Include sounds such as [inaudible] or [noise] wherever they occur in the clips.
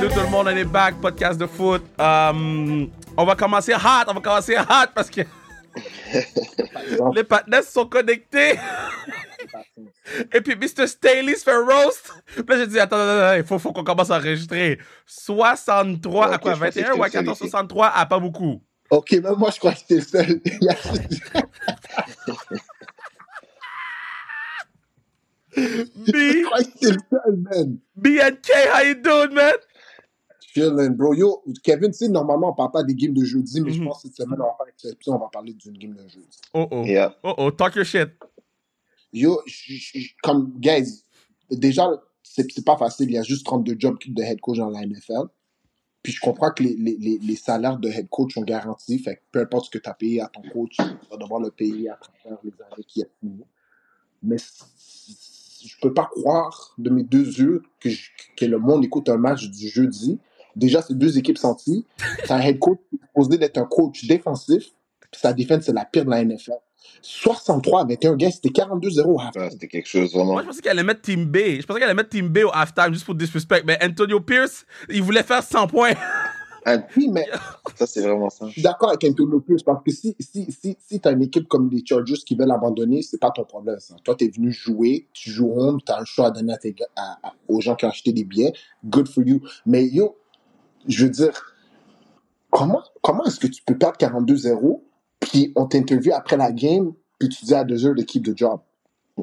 Nous tout le monde, on est back, podcast de foot. Um, on va commencer hot, on va commencer hot parce que [laughs] les partenaires sont connectés. Et puis Mr. Staley se fait roast. Puis là, j'ai dit, attends, attends, attends, il faut, faut qu'on commence à enregistrer. 63 à quoi je pensais 21 que ou à j'étais le 14, seul 63 à pas beaucoup. Ok, même moi, je crois que j'étais [laughs] le seul. B, seul, man. BNK, how you doing, man? Chillin', bro. Yo, Kevin, tu sais, normalement, on parle pas des games de jeudi, mais je Mhm. pense que cette semaine, on va faire exception, on va parler d'une game de jeudi. Oh oh. Yeah. Oh oh, talk your shit. Yo, comme, guys, déjà, c'est pas facile. Il y a juste 32 jobs de head coach dans la NFL. Puis je comprends que les, les, les, les salaires de head coach sont garantis. Fait que peu importe ce que tu as payé à ton coach, tu vas devoir le payer à travers les années qui a fini. Mais je peux pas croire de mes deux yeux que, je- que le monde écoute un match du jeudi. Déjà, c'est deux équipes senties. [laughs] T'as un head coach qui est supposé d'être un coach défensif. Puis sa défense, c'est la pire de la NFL. 63 à 21 gars, c'était 42-0 à Ouais, C'était quelque chose vraiment. Moi, je pensais qu'elle allait mettre Team B. Je pensais qu'elle allait mettre Team B au halftime juste pour disrespect. Mais Antonio Pierce, il voulait faire 100 points. Ah, Oui, mais [laughs] Ça, c'est vraiment ça. je suis d'accord avec Antonio Pierce parce que si, si, si, si tu as une équipe comme les Chargers qui veulent abandonner, c'est pas ton problème. Ça. Toi, tu es venu jouer, tu joues home, tu as un choix à donner à tes gars- à- à- aux gens qui ont acheté des billets. Good for you. Mais yo, je veux dire, comment, comment est-ce que tu peux perdre 42-0 puis on t'interviewe après la game puis tu dis à deux heures de keep the job?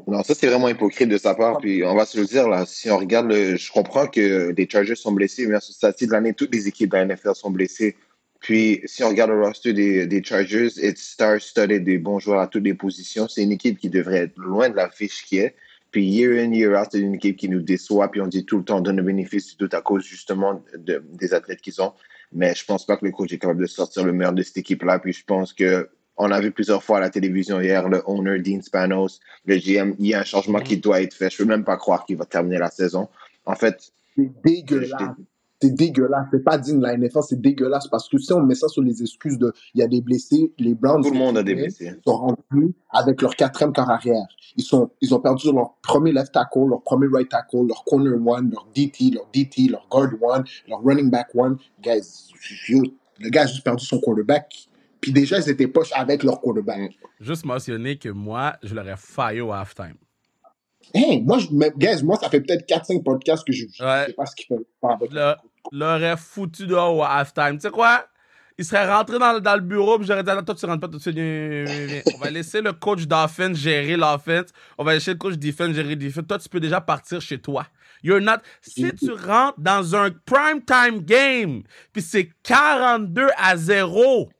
Non, ça, c'est vraiment hypocrite de sa part. Puis, on va se le dire, là, si on regarde, le, je comprends que les Chargers sont blessés, mais à ce stade de l'année, toutes les équipes de la NFL sont blessées. Puis, si on regarde le roster des, des Chargers, it's star-studded, des bons joueurs à toutes les positions. C'est une équipe qui devrait être loin de la fiche qui est. Puis, year in, year out, c'est une équipe qui nous déçoit. Puis, on dit tout le temps, on donne le bénéfice du doute à cause, justement, de- des athlètes qu'ils ont. Mais je pense pas que le coach est capable de sortir le meilleur de cette équipe-là. Puis, je pense que on a vu plusieurs fois à la télévision hier, le owner Dean Spanos, le GM, il y a un changement qui doit être fait. Je peux même pas croire qu'il va terminer la saison. En fait, C'est dégueulasse. C'est dégueulasse. C'est pas digne de la NFL, c'est dégueulasse parce que si on met ça sur les excuses de il y a des blessés, les Browns tout le monde a des sont- blessés. sont rendus avec leur quatrième quart arrière. Ils, sont, ils ont perdu leur premier left tackle, leur premier right tackle, leur corner one, leur DT, leur DT, leur guard one, leur running back one. Guys, yo, le gars a juste perdu son quarterback. Puis déjà, ils étaient poches avec leur quarterback. Juste mentionner que moi, je l'aurais failli au halftime. Hey, moi, je, mais, guys, moi, ça fait peut-être 4-5 podcasts que je ne Ouais. sais pas ce qu'ils font. pas avec- Je le- l'aurais foutu dehors au halftime. Tu sais quoi? Il serait rentré dans, dans le bureau, puis j'aurais dit, attends, toi, tu rentres pas tout de suite. On va laisser le coach d'offense gérer l'offense. On va laisser le coach defense gérer defense. Toi, tu peux déjà partir chez toi. You're not... Si tu rentres dans un prime time game, puis c'est 42 à 0,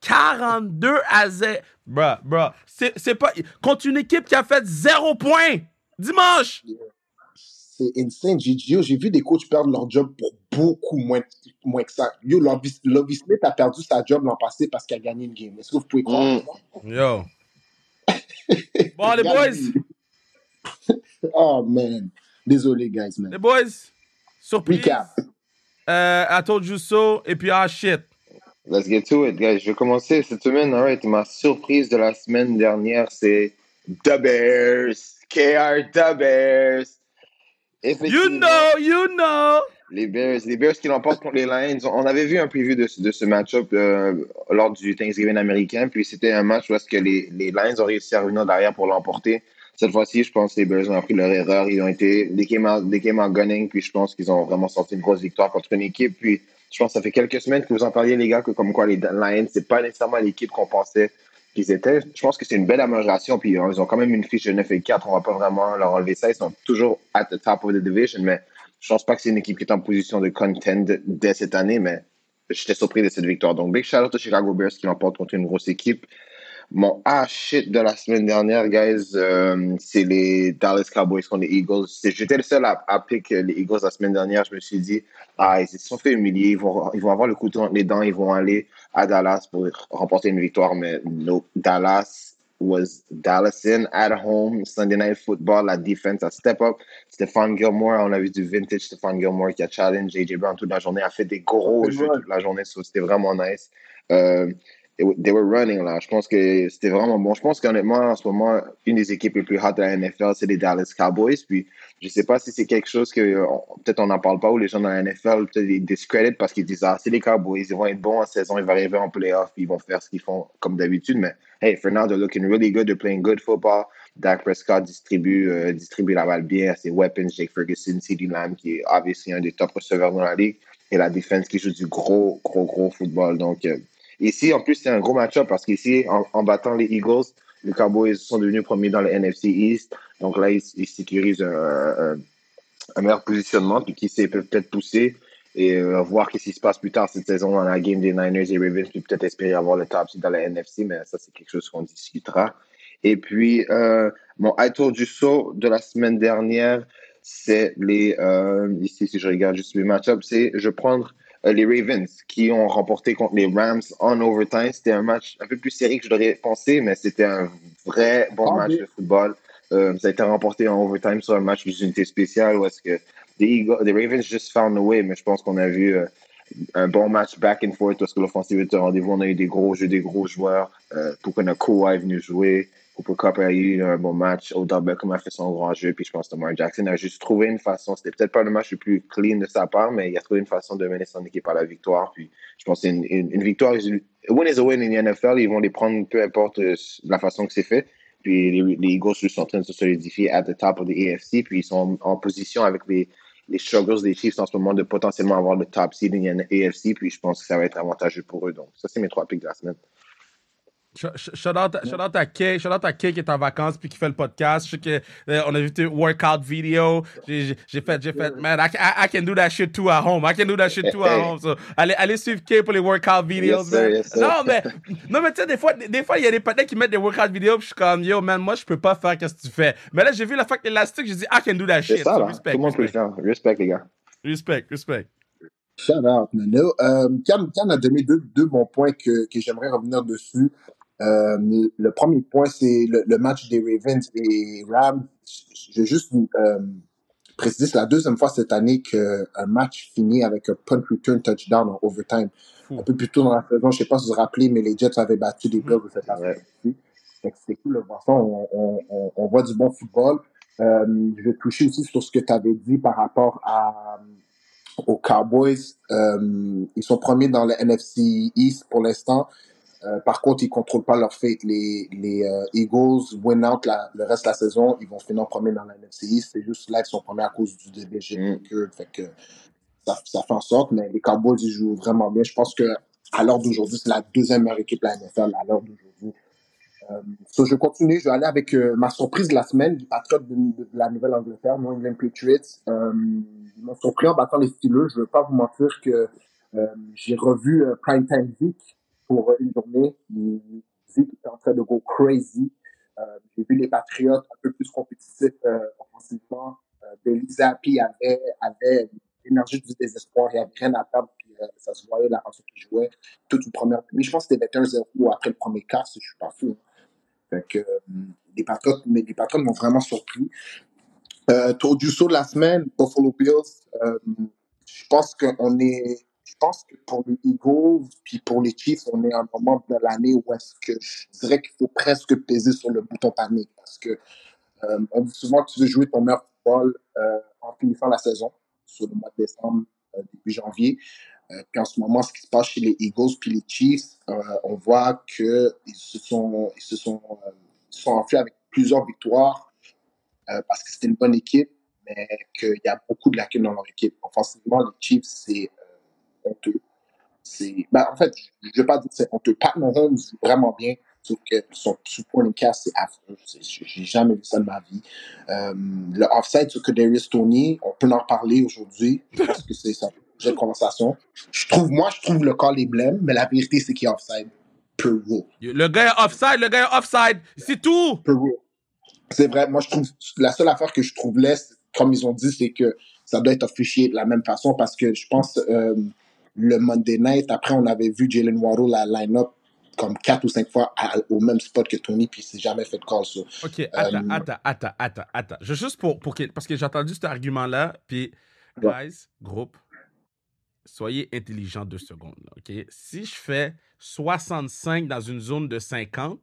42 à 0. Bruh, bruh. C'est pas... Contre une équipe qui a fait 0 points dimanche. C'est insane. J'ai vu des coachs perdre leur job pour beaucoup moins, moins que ça. Yo, Lovie Smith a perdu sa job l'an passé parce qu'il a gagné une game. Est-ce que vous pouvez croire? Mm. Yo. [laughs] Bon, les boys. [laughs] Oh, man. Désolé, guys, man. Les boys, surprise. Recap. Euh, I told you so, et puis ah shit. Let's get to it, guys. Je vais commencer cette semaine. All right. Ma surprise de la semaine dernière, c'est The Bears. KR The Bears. You know, you know. Les Bears, les Bears qui l'emportent contre les Lions. On avait vu un preview de, ce- match-up euh, lors du Thanksgiving américain. Puis c'était un match où est-ce que les, les Lions ont réussi à revenir derrière pour l'emporter. Cette fois-ci, je pense que les Bears ont appris leur erreur. Ils ont été des came out, they came out gunning. Puis je pense qu'ils ont vraiment sorti une grosse victoire contre une équipe. Puis je pense que ça fait quelques semaines que vous en parliez, les gars, que comme quoi les Lions, c'est pas nécessairement l'équipe qu'on pensait qu'ils étaient. Je pense que c'est une belle amélioration. Puis euh, ils ont quand même une fiche de 9 et 4. On va pas vraiment leur enlever ça. Ils sont toujours at the top of the division. Mais je pense pas que c'est une équipe qui est en position de contend dès cette année, mais j'étais surpris de cette victoire. Donc, big shout out aux Chicago Bears qui l'emportent contre une grosse équipe. Mon ah shit de la semaine dernière, guys, euh, c'est les Dallas Cowboys contre les Eagles. J'étais le seul à, à pick les Eagles la semaine dernière. Je me suis dit, ah, ils se sont fait humilier. Ils vont, ils vont avoir le couteau entre les dents. Ils vont aller à Dallas pour remporter une victoire. Mais no, Dallas was Dallas in at home. Sunday Night Football, la defense a step up. Stephon Gilmore, on a vu du vintage Stephon Gilmore qui a challenge AJ Brown toute la journée, a fait des gros jeux toute la journée. so C'était vraiment nice. Euh, they were running là. Je pense que c'était vraiment bon. Je pense qu'honnêtement, en ce moment, une des équipes les plus hot de la NFL, c'est les Dallas Cowboys. Puis je sais pas si c'est quelque chose que peut-être on n'en parle pas ou les gens dans la NFL peut-être ils discreditent parce qu'ils disent ah c'est les Cowboys, ils vont être bons en saison, ils vont arriver en playoff, ils vont faire ce qu'ils font comme d'habitude. Mais hey, they're looking really good, they're playing good football. Dak Prescott distribue, euh, distribue la balle bien à ses weapons, Jake Ferguson, CeeDee Lamb qui est obviously un des top receveurs dans la ligue et la défense qui joue du gros, gros, gros football. Donc, euh, ici, en plus, c'est un gros match-up parce qu'ici, en, battant les Eagles, les Cowboys sont devenus premiers dans le NFC East. Donc là, ils, sécurisent un, meilleur positionnement, puis qui sait peut-être pousser et euh, voir ce qui se passe plus tard cette saison dans la game des Niners et Ravens, puis peut-être espérer avoir le top dans la NFC, mais ça, c'est quelque chose qu'on discutera. Et puis, euh, mon tour du saut de la semaine dernière, c'est les, euh, ici, si je regarde juste les match-ups, c'est, je prendre euh, les Ravens qui ont remporté contre les Rams en overtime. C'était un match un peu plus serré que je l'aurais pensé, mais c'était un vrai bon ah, match de football. Euh, ça a été remporté en overtime sur un match d'unité spéciale où est-ce que les, Ravens just found a way, mais je pense qu'on a vu euh, un bon match back and forth parce que l'offensive était au rendez-vous. On a eu des gros jeux, des gros joueurs. Euh, pour qu'on a Kawhi venu jouer. Cooper Cup a eu un bon match. Odell Beckham a fait son grand jeu. Puis je pense que Lamar Jackson a juste trouvé une façon. C'était peut-être pas le match le plus clean de sa part, mais il a trouvé une façon de mener son équipe à la victoire. Puis je pense que c'est une, une, victoire. Win is a win in the NFL. Ils vont les prendre peu importe euh, la façon que c'est fait. Puis les, les Eagles sont en train de se solidifier at the top of the AFC. Puis ils sont en, position avec les, les struggles des Chiefs en ce moment de potentiellement avoir le top seed in the AFC. Puis je pense que ça va être avantageux pour eux. Donc ça, c'est mes trois picks de la semaine. Shout out, à Kay, shout out à Kay qui est en vacances puis qui fait le podcast. Je sais que euh, on a vu tes workout vidéo. J'ai fait, j'ai fait, man, I, I, can do that shit too at home. I can do that shit too at home. So, allez, allez suivre Kay pour les workout videos, man. non, mais, non, mais tu sais, des fois, des fois, il y a des patins qui mettent des workout vidéos puis je suis comme, yo, man, moi, je peux pas faire qu'est-ce que tu fais. Mais là, j'ai vu la fac élastique, j'ai dit, I can do that shit. Ça, so, respect. Tout le monde peut le faire. Respect, les gars. Respect, respect. Shout out, Nano. Euh, Cam, Cam a donné deux, deux bons points que, que j'aimerais revenir dessus. Euh, le premier point, c'est le, match des Ravens et Rams. Je vais juste euh, préciser, c'est la deuxième fois cette année qu'un match finit avec un punt return touchdown en overtime. Un peu plus tôt dans la saison, je ne sais pas si vous vous rappelez, mais les Jets avaient battu les Bills de cette année. C'est cool de voir ça. On, on, on, voit du bon football. Euh, je vais toucher aussi sur ce que tu avais dit par rapport à, aux Cowboys. Euh, ils sont premiers dans le NFC East pour l'instant. Euh, par contre, ils contrôlent pas leur fate. Les, les euh, Eagles win out la, le reste de la saison. Ils vont finir premier dans la NFC East. C'est juste là qu'ils sont premiers à cause du DBG. Mm. Fait que ça, ça, fait en sorte. Mais les Cowboys, ils jouent vraiment bien. Je pense que à l'heure d'aujourd'hui, c'est la deuxième meilleure équipe de la NFL à l'heure d'aujourd'hui. Euh, so je continue. Je vais aller avec euh, ma surprise de la semaine, du Patriote de, de, la Nouvelle-Angleterre, New England Patriots. Euh, ils m'ont surpris en battant les Steelers. Je ne veux pas vous mentir que euh, j'ai revu Prime Time Week pour une journée. Dit qu'il était en train de go crazy. Euh, J'ai vu les Patriotes un peu plus compétitifs euh, offensivement. Euh, Billy Zappi avait, avait l'énergie du désespoir. Il n'y avait rien à perdre. Puis, euh, ça se voyait la façon qu'il jouait. Toute une première. Mais je pense que c'était 21-0 après le premier quart, je suis pas fou. Fait que, euh, les Patriotes, mais les Patriotes m'ont vraiment surpris. Euh, tour du saut de la semaine, Buffalo Bills. Euh, je pense qu'on est je pense que pour les Eagles, puis pour les Chiefs, on est à un moment de l'année où est-ce que je dirais qu'il faut presque peser sur le bouton panique. Parce que euh, dit souvent que tu veux jouer ton meilleur football euh, en finissant la saison, sur le mois de décembre, euh, début janvier. puis en ce moment, ce qui se passe chez les Eagles puis les Chiefs, on voit qu'ils se sont, ils se sont, sont enfuis avec plusieurs victoires parce que c'était une bonne équipe, mais qu'il y a beaucoup de lacunes dans leur équipe. Offensivement, les Chiefs, c'est honteux. C'est, ben, en fait, je ne veux pas dire que c'est honteux. Pat Mahomes joue vraiment bien, sauf que son supporting cast, c'est affreux. J'ai jamais vu ça de ma vie. Euh, le offside sur Kadarius Tony, on peut en parler aujourd'hui, parce que c'est ça. J'ai une conversation. Je trouve, moi, je trouve le call est blême, mais la vérité, c'est qu'il est offside. Rule. Le gars est offside, le gars est offside. C'est tout. Rule. C'est vrai. Moi, je trouve, la seule affaire que je trouve laisse, comme ils ont dit, c'est que ça doit être officié de la même façon parce que je pense, euh, le Monday night, après, on avait vu Jalen Waddle la line-up comme quatre ou cinq fois au même spot que Tony, puis il s'est jamais fait de call. OK, attends, euh, attends, attends, attends, attends. Je, juste pour, pour parce que j'ai entendu cet argument-là, puis, guys, groupe, soyez intelligent deux secondes. là, OK? Si je fais 65 dans une zone de 50,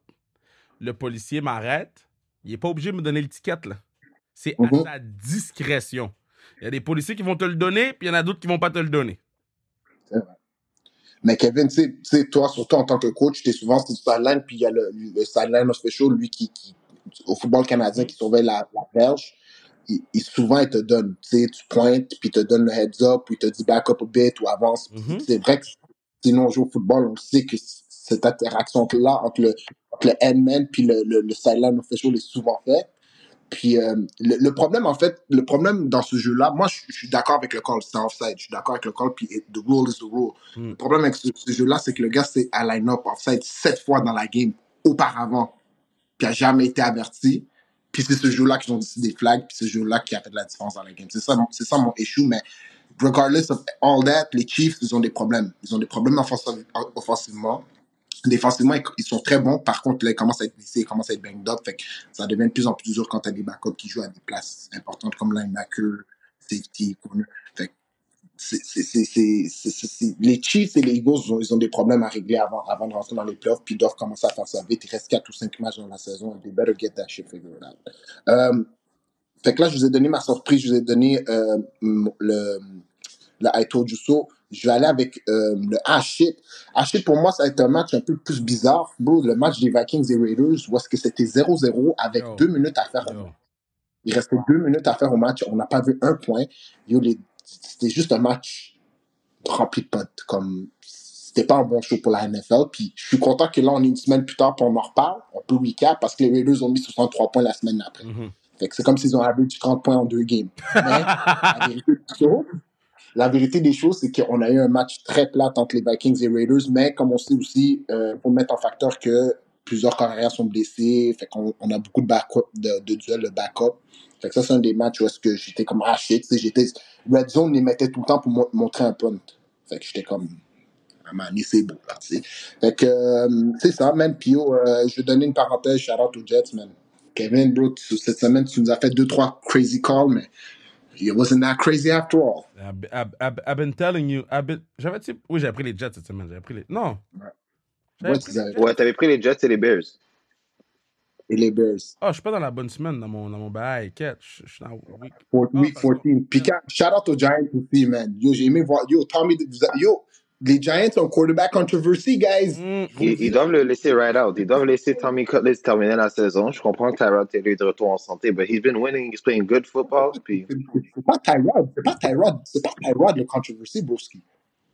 le policier m'arrête, il n'est pas obligé de me donner l'étiquette. là. C'est à Mhm. sa discrétion. Il y a des policiers qui vont te le donner, puis il y en a d'autres qui vont pas te le donner. Mais Kevin, tu sais- toi, surtout en tant que coach, tu es souvent sur le sideline, puis il y a le, le sideline official, lui, qui, qui, au football canadien, qui surveille la, la verge. Il, il- souvent, il te donne, tu sais, tu pointes, puis il te donne le heads up, puis il te dit back up a bit ou avance. Mhm. C'est vrai que sinon on joue au football, on sait que cette interaction-là entre le, entre le endman puis le, le, le sideline official est souvent faite. Puis euh, le, le problème, en fait, le problème dans ce jeu-là, moi, je, je suis d'accord avec le call, c'est offside. Je suis d'accord avec le call, puis it- the rule is the rule. Mm. Le problème avec ce, ce jeu-là, c'est que le gars s'est à line-up offside sept fois dans la game auparavant, puis a jamais été averti. Puis c'est ce jeu-là qu'ils ont décidé des flags, puis ce jeu-là qui a fait de la différence dans la game. C'est ça, c'est ça mon issue, mais regardless of all that, les Chiefs, ils ont des problèmes. Ils ont des problèmes offensiv- offensivement. Défensivement, ils- sont très bons. Par contre, là, ils commencent à être blessés, ils commencent à être banged up. Ça devient de plus en plus dur quand tu as des backups qui jouent à des places importantes comme linebacker, safety, corner. Les Chiefs et les Eagles, ils ont, des problèmes à régler avant, de rentrer dans les playoffs, puis ils doivent commencer à faire ça vite. Il reste 4 ou 5 matchs dans la saison. They better get that shit figured out. Euh, fait que là, je vous ai donné ma surprise. Je vous ai donné euh, le, le I told you. Je vais aller avec euh, le shit. Ah shit, pour moi, ça va être un match un peu plus bizarre. Bro, le match des Vikings et Raiders, où est-ce que c'était 0-0 avec Yo. deux minutes à faire. Il restait deux minutes à faire au match. On n'a pas vu un point. Yo, les- C'était juste un match rempli de potes. Comme c'était pas un bon show pour la NFL. Puis je suis content que là, on est une semaine plus tard, puis on en reparle. On peut recap parce que les Raiders ont mis 63 points la semaine après. Mhm. Fait que c'est comme s'ils ont average 30 points en deux games. Mais la vérité la vérité des choses, c'est qu'on a eu un match très plat entre les Vikings et Raiders, mais comme on sait aussi, il faut mettre en facteur que plusieurs carrières sont blessés, on a beaucoup de, de, duels de backup. Ça, c'est un des matchs où est-ce que j'étais comme, ah shit, j'étais, Red Zone les mettait tout le temps pour mo- montrer un punt. J'étais comme, ah man, c'est beau, là, euh, c'est ça, man. Puis, yo, euh, je vais donner une parenthèse, shout out aux Jets, man. Kevin, bro, cette semaine, tu nous as fait deux, trois crazy calls, mais it wasn't that crazy after all. I've, I've- I've- I've been telling you. I've been- J'avais dit. Oui, j'avais pris les Jets cette semaine. J'avais pris les. Non. Ouais. Les t'avais pris les Jets et les Bears. Et les Bears. Oh, je suis pas dans la bonne semaine dans mon, dans mon bail. Je je suis dans week. For- Oh, week parce que- 14. Puis, quand- shout out aux Giants aussi, man. Yo, j'ai aimé voir. Yo, Tommy, yo, les Giants ont quarterback controversy, guys. Mm, Ils, ils doivent le laisser ride out. Ils doivent laisser Tommy Cutlets terminer la saison. Je comprends que Tyrod Taylor est de retour en santé, but he's been winning, he's playing good football. Puis, C'est c'est pas Tyrod. C'est pas Tyrod. C'est pas Tyrod le controversy, broski.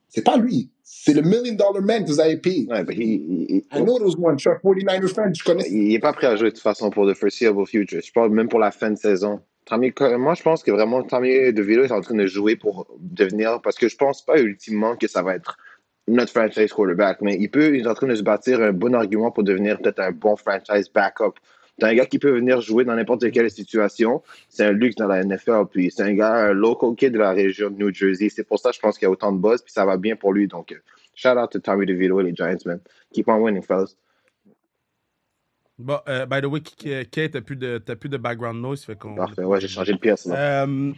C'est pas lui. C'est le million dollar man que vous avez payé. ouais, but he, he- I know those one. Je suis un 49ers fan. Je connais. il, il est pas prêt à jouer de toute façon pour the foreseeable future. Je parle même pour la fin de saison. Moi, je pense que vraiment Tommy DeVito est en train de jouer pour devenir, parce que je pense pas ultimement que ça va être notre franchise quarterback, mais il peut, il est en train de se bâtir un bon argument pour devenir peut-être un bon franchise backup. C'est un gars qui peut venir jouer dans n'importe quelle situation. C'est un luxe dans la NFL. Puis c'est un gars, un local kid de la région de New Jersey. C'est pour ça, je pense qu'il y a autant de buzz. Puis ça va bien pour lui. Donc, shout out to Tommy DeVito et les Giants, man. Keep on winning, fellas. Bon, euh, by the way, Kate, t'as plus, de- plus de background noise. Fait. Parfait. Ouais, j'ai changé de pièce. là. Euh,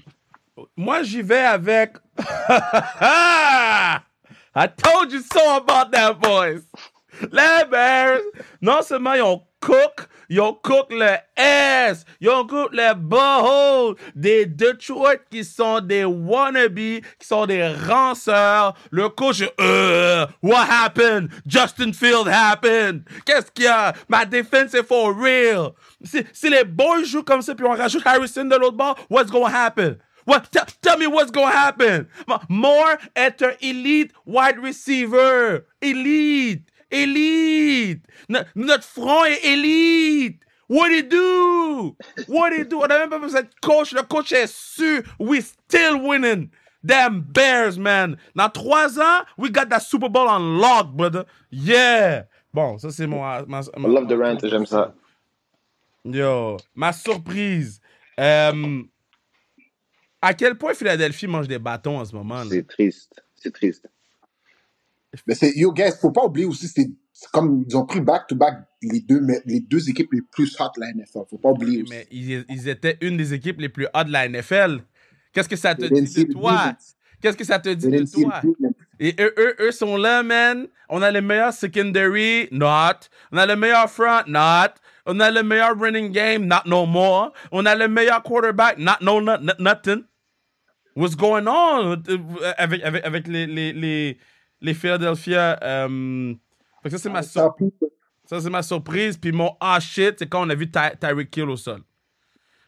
moi, j'y vais avec. [laughs] I told you so about that, boys. Les Bears, non seulement ils ont cook, ils ont cook le S, ils ont cook le butthole des Detroit qui sont des wannabes, qui sont des ranceurs. Le coach, euh, what happened? Justin Field happened. Qu'est-ce qu'il y a? Ma défense est for real. Si, les boys jouent comme ça puis on rajoute Harrison de l'autre bord, what's gonna happen? What? Tell me what's gonna happen. Moore est un elite wide receiver. Elite. Elite. No- notre front est elite. What he do? What he do? On a même pas besoin de coach. Le coach est sûr. We still winning. Damn Bears, man. Dans trois ans, we got that Super Bowl on lock, brother. Yeah. Bon, ça c'est mon... ma- ma- I love the rant, j'aime ça. Yo, ma surprise. Euh, à quel point Philadelphie mange des bâtons en ce moment? C'est triste. C'est triste. Mais c'est, yo, guys, faut pas oublier aussi, c'est, c'est comme ils ont pris back-to-back les deux, les deux équipes les plus hot de la NFL. Faut pas oublier aussi. Mais ils, ils étaient une des équipes les plus hot de la NFL. Qu'est-ce que ça te dit de toi? Qu'est-ce que ça te dit de toi? Et eux, eux, eux sont là, man. On a le meilleur secondary, not. On a le meilleur front, not. On a le meilleur running game, not no more. On a le meilleur quarterback, not no not, not- nothing. What's going on euh, avec, avec, avec les, les, les, les Philadelphia? euh, fait que ça, c'est ma, sur- surprise. Puis mon ah shit, c'est quand on a vu Ty- Tyreek Hill au sol.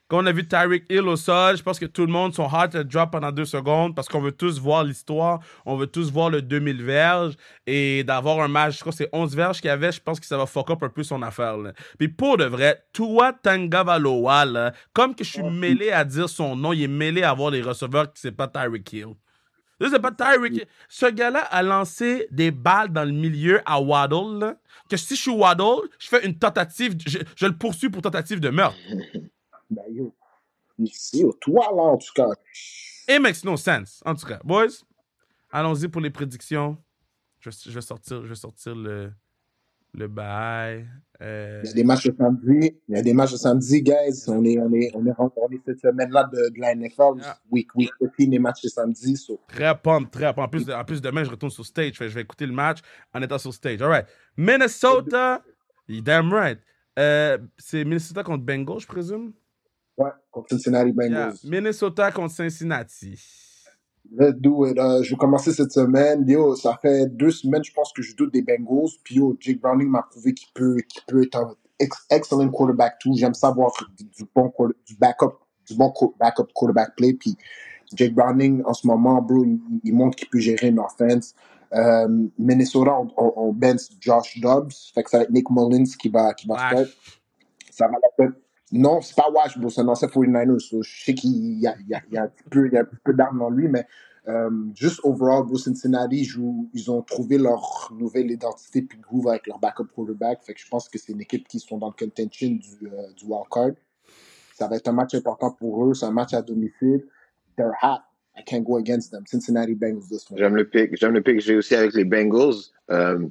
Quand on a vu Tyreek Hill au sol, je pense que tout le monde, son heart a drop pendant deux secondes parce qu'on veut tous voir l'histoire. On veut tous voir le 2000 verges et d'avoir un match, je crois que c'est 11 verges qu'il y avait, je pense que ça va fuck up un peu son affaire. là. Puis pour de vrai, toi, Tangavaloa, là, comme que je suis mêlé à dire son nom, il est mêlé à voir les receveurs que c'est pas Tyreek Hill. Là, c'est pas Tyreek Hill. Ce gars-là a lancé des balles dans le milieu à Waddle, là, que si je suis Waddle, je fais une tentative, je, je le poursuis pour tentative de meurtre. [laughs] Ben, yo. Yo, toi, là, en tout cas. It makes no sense. En tout cas, boys, allons-y pour les prédictions. Je, je vais sortir, je vais sortir le, le bail. Euh, Il y a des matchs le samedi. Il y a des matchs le samedi, guys. On est, on est, on est, on est cette semaine-là de, de la NFL. Yeah. Week, week 15, les matchs le samedi. So. Très pump, très pump. En plus, en plus, demain, je retourne sur stage. Je vais écouter le match en étant sur stage. All right. Minnesota. You damn right. Euh, c'est Minnesota contre Bengals, je présume? Ouais, contre Cincinnati Yeah. Bengals. Minnesota contre Cincinnati. Let's do it. Euh, je vais commencer cette semaine. Yo, ça fait deux semaines, je pense que je doute des Bengals. Puis yo, Jake Browning m'a prouvé qu'il peut, qu'il peut être un ex- excellent quarterback tout. J'aime savoir du, bon du backup, du bon backup quarterback play. Puis Jake Browning, en ce moment, bro, il, il montre qu'il peut gérer une offense. Euh, Minnesota, on, on, on bench Josh Dobbs. Fait que ça va être Nick Mullins qui va, qui va start. Ça va être- Non, c'est pas Wash, bro, c'est un ancien 49ers. so je sais qu'il y a, y a, un peu, d'armes en lui, mais euh, juste overall, bro, Cincinnati, joue, ils ont trouvé leur nouvelle identité puis groove avec leur backup quarterback. Fait que je pense que c'est une équipe qui sont dans le contention du, euh, du wildcard. Ça va être un match important pour eux. C'est un match à domicile. They're hot. I can't go against them. Cincinnati Bengals this one. J'aime le pick. J'aime le pick. J'ai aussi avec les Bengals. Euh,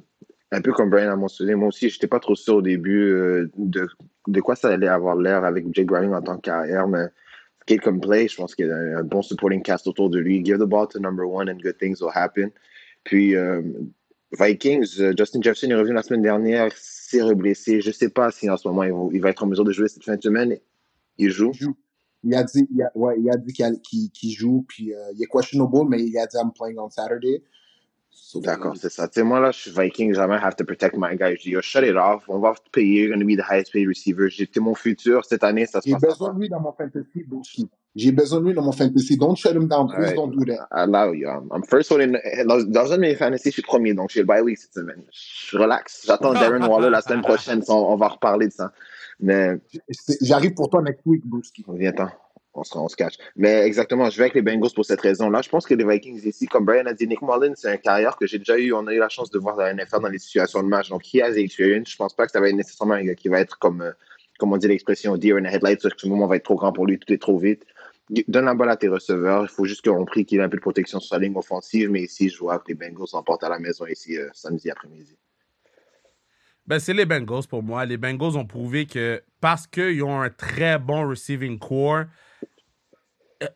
un peu comme Brian a mentionné, moi aussi, j'étais pas trop sûr au début euh, de, de quoi ça allait avoir l'air avec Jake Browning en tant que carrière, mais skate comme play, je pense qu'il y a un, bon supporting cast autour de lui. Give the ball to number one and good things will happen. Puis euh, Vikings, euh, Justin Jefferson est revenu la semaine dernière, s'est reblessé. Je sais pas si en ce moment il va, être en mesure de jouer cette fin de semaine. Il joue. Il joue. Il a dit, il ouais, il a dit qu'il joue, puis euh, il est questionable, mais il a dit I'm playing on Saturday. So, D'accord, c'est ça. Tu sais, moi, là, je suis Viking, jamais have to protect my guy. Je dis, yo, shut it off. On va te payer. You're going to be the highest paid receiver. J'étais mon futur cette année, ça se J'ai passe. besoin de lui dans mon fantasy, Bullshit. J'ai besoin de lui dans mon fantasy. Don't shut him down, please don't do that. Allow you. I'm, I'm first one in, dans, dans un de mes fantasy, je suis premier, donc j'ai le bye week cette semaine. Je relax. J'attends [laughs] Darren Waller la semaine prochaine. On, on va reparler de ça. Mais C'est- J'arrive pour toi next week, Bullshit. viens-t'en. On se, cache. Mais exactement, je vais avec les Bengals pour cette raison-là. Je pense que les Vikings ici, comme Brian a dit, Nick Mullins, c'est un carrière que j'ai déjà eu. On a eu la chance de voir dans la NFL dans les situations de match. Donc, he has experience. Je pense pas que ça va être nécessairement un gars qui va être comme, euh, on dit l'expression, deer in the headlights. À ce moment va être trop grand pour lui, tout est trop vite. Donne la balle à tes receveurs. Il faut juste qu'on prie qu'il ait un peu de protection sur sa ligne offensive. Mais ici, je vois que les Bengals s'emportent à la maison ici euh, samedi après-midi. Ben, c'est les Bengals pour moi. Les Bengals ont prouvé que parce qu'ils ont un très bon receiving core, euh,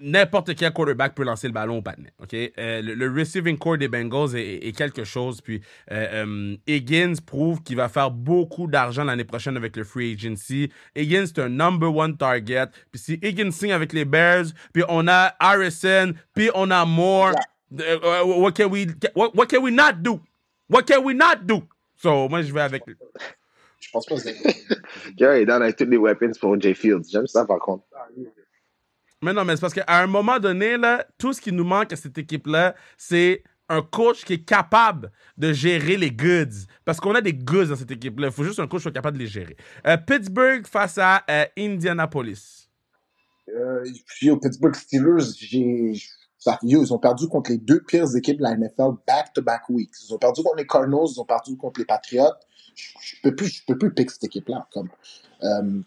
n'importe quel quarterback peut lancer le ballon au patinet. Euh, le, le receiving core des Bengals est, est quelque chose. Puis euh, Higgins prouve qu'il va faire beaucoup d'argent l'année prochaine avec le free agency. Higgins, c'est un number one target. Puis si Higgins signe avec les Bears, puis on a Harrison, puis on a Moore, what, can we, what, what can we not do? What can we not do? So, moi, je vais avec... Je pense pas que c'est. [laughs] Gary est down avec toutes les weapons pour Jay Fields. J'aime ça, par contre. Mais non, mais c'est parce qu'à un moment donné, là, tout ce qui nous manque à cette équipe-là, c'est un coach qui est capable de gérer les goods. Parce qu'on a des goods dans cette équipe-là. Il faut juste un coach qui soit capable de les gérer. Euh, Pittsburgh face à euh, Indianapolis. Euh, puis aux Pittsburgh Steelers, j'ai. Ils ont perdu contre les deux pires équipes de la NFL back-to-back weeks. Ils ont perdu contre les Cardinals, ils ont perdu contre les Patriots. Je, je peux plus, je plus pick cette équipe-là. Comme, euh,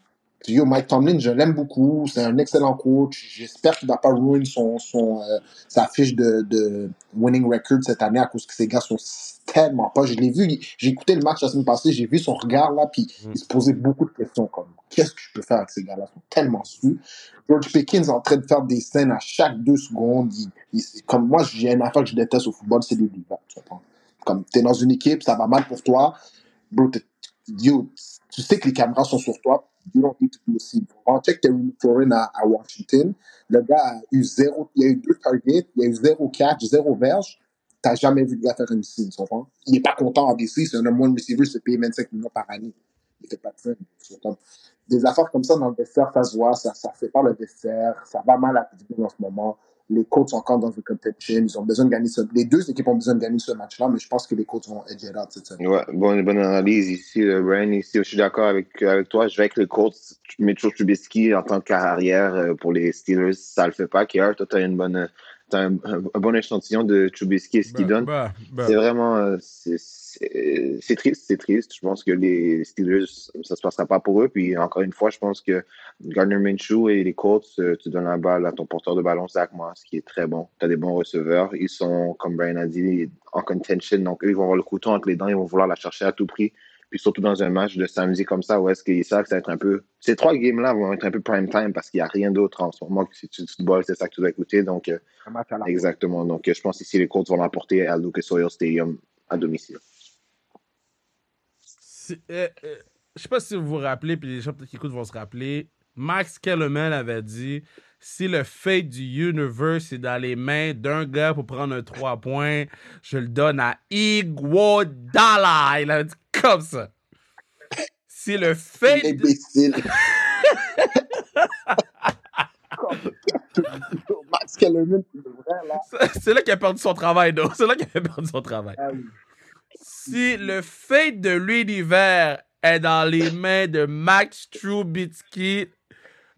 Yo, Mike Tomlin, je l'aime beaucoup. C'est un excellent coach. J'espère qu'il va pas ruiner son, son, euh, sa fiche de, de winning record cette année à cause que ces gars sont tellement pas. Je l'ai vu, j'ai écouté le match la semaine passée, j'ai vu son regard là, puis Mm. il se posait beaucoup de questions comme qu'est-ce que je peux faire avec ces gars-là? Ils sont tellement su. George Pickens est en train de faire des scènes à chaque deux secondes. Il- il- c'est comme moi, j'ai une affaire que je déteste au football, c'est le divas. Tu comprends? Comme t'es dans une équipe, ça va mal pour toi, bro, yo, tu sais que les caméras sont sur toi, you don't need to be seen. On check Terry Foreign à, à Washington, le gars a eu zéro, il a eu deux targets, il a eu zéro catch, zéro verge. T'as jamais vu le gars faire une scene, tu comprends? Il n'est pas content en DC, c'est un number one receiver, il se paye 25 millions par année. Il fait pas de. C'est comme- Des affaires comme ça dans le dessert, ça se voit, ça, ça fait pas le dessert, ça va mal à Pittsburgh en ce moment. Les Colts sont encore dans une contention, ils ont besoin de gagner ce, les deux équipes ont besoin de gagner ce match-là, mais je pense que les Colts vont edge out cette semaine. Ouais, bonne, bonne analyse ici, euh, Brian. Ici, je suis d'accord avec, avec toi. Je vais avec les Colts. Mitchell Trubisky en tant qu'arrière euh, pour les Steelers, ça le fait pas. Kier, toi, t'as une bonne, t'as un, bon échantillon de Trubisky et ce qu'il Ben, donne. ben, ben. C'est vraiment, euh, c'est- triste, c'est triste. Je pense que les Steelers, ça se passera pas pour eux. Puis encore une fois, je pense que Gardner Minshew et les Colts, euh, tu donnes la balle à ton porteur de ballon, Zach Moss, qui est très bon. Tu as des bons receveurs. Ils sont, comme Brian a dit, en contention. Donc, eux, ils vont avoir le couteau entre les dents. Ils vont vouloir la chercher à tout prix. Puis surtout dans un match de samedi comme ça, où est-ce qu'ils savent que ça va être un peu. Ces trois games-là vont être un peu prime time parce qu'il n'y a rien d'autre en ce moment que c'est du football, c'est ça que tu dois écouter. Donc, euh, exactement. Donc, euh, je pense ici, les Colts vont l'emporter à Lucas Oil Stadium à domicile. Euh, euh, je sais pas si vous vous rappelez, puis les gens peut-être qui écoutent vont se rappeler. Max Kellerman avait dit si le fate du universe est dans les mains d'un gars pour prendre un 3 points, je le donne à Iguodala. Il avait dit comme ça. Si le fate. Imbécile. [laughs] [laughs] Max Kellerman, c'est vrai, là. C'est là qu'il a perdu son travail, donc. C'est là qu'il a perdu son travail. Ah oui. Si le fate de l'univers est dans les mains de Max Trubisky,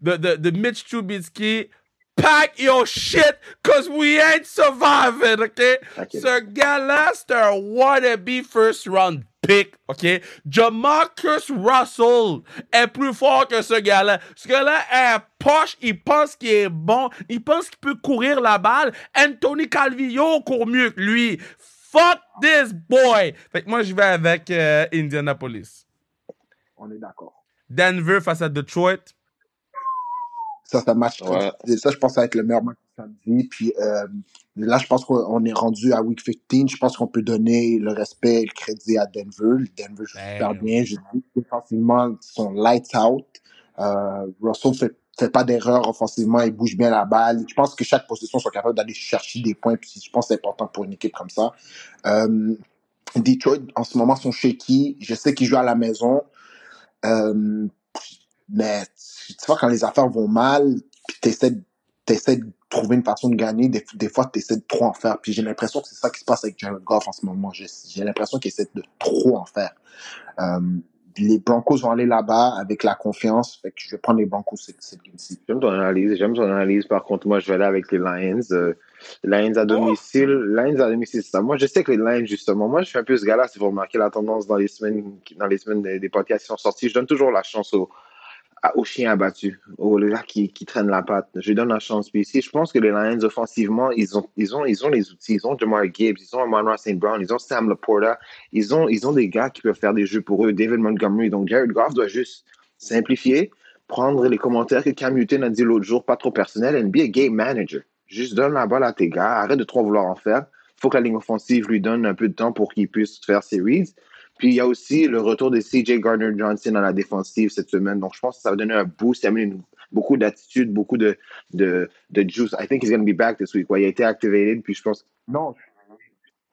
de, de, de Mitch Trubisky, pack your shit, cause we ain't surviving, OK? Ok. Ce gars-là, c'est un wannabe first round pick, OK? Jamarcus Russell est plus fort que ce gars-là. Ce gars-là est poche, il pense qu'il est bon, il pense qu'il peut courir la balle. Anthony Calvillo court mieux que lui. Fuck this boy! Fait que moi, je vais avec euh, Indianapolis. On est d'accord. Denver face à Detroit. Ça, c'est un match Ouais. Ça, je pense que ça va être le meilleur match du samedi. Puis euh, là, je pense qu'on est rendu à Week 15. Je pense qu'on peut donner le respect et le crédit à Denver. Denver joue Ben, super bien. Je dis défensivement, ils sont lights out. Euh, Russell fait, fait pas d'erreur offensivement. Il bouge bien la balle. Je pense que chaque possession sont capables d'aller chercher des points. Puis je pense que c'est important pour une équipe comme ça. Euh, Detroit, en ce moment, sont shaky. Je sais qu'ils jouent à la maison. Euh, mais tu tu vois, quand les affaires vont mal, puis t'essaies, t'essaies de trouver une façon de gagner, des, des fois, t'essaies de trop en faire. Puis j'ai l'impression que c'est ça qui se passe avec Jared Goff en ce moment. J'ai, j'ai l'impression qu'il essaie de trop en faire. Euh, les Broncos vont aller là-bas avec la confiance. Fait que je vais prendre les Broncos cette, game-ci. J'aime ton analyse. J'aime ton analyse. Par contre, moi, je vais aller avec les Lions. Euh, Lions à domicile. Lions à domicile, c'est ça. Moi, je sais que les Lions, justement, moi, je suis un peu ce gars-là. Si vous remarquez la tendance dans les semaines, dans les semaines des, des podcasts qui sont sortis, je donne toujours la chance aux, à- aux chiens abattus, aux gars qui, qui traînent la patte. Je lui donne la chance. Puis ici, je pense que les Lions, offensivement, ils ont, ils ont, ils ont les outils. Ils ont Jamar Gibbs, ils ont Amon St. Brown, ils ont Sam Laporta. Ils ont, ils ont des gars qui peuvent faire des jeux pour eux. David Montgomery. Donc, Jared Goff doit juste simplifier, prendre les commentaires que Cam Newton a dit l'autre jour, pas trop personnel, and be a game manager. Juste donne la balle à tes gars, arrête de trop vouloir en faire. Il faut que la ligne offensive lui donne un peu de temps pour qu'il puisse faire ses reads. Puis il y a aussi le retour de CJ Gardner Johnson à la défensive cette semaine. Donc je pense que ça va donner un boost, il amène beaucoup d'attitude, beaucoup de, de, de juice. I think he's going to be back this week. Ouais, il a été activated, puis je pense, Non.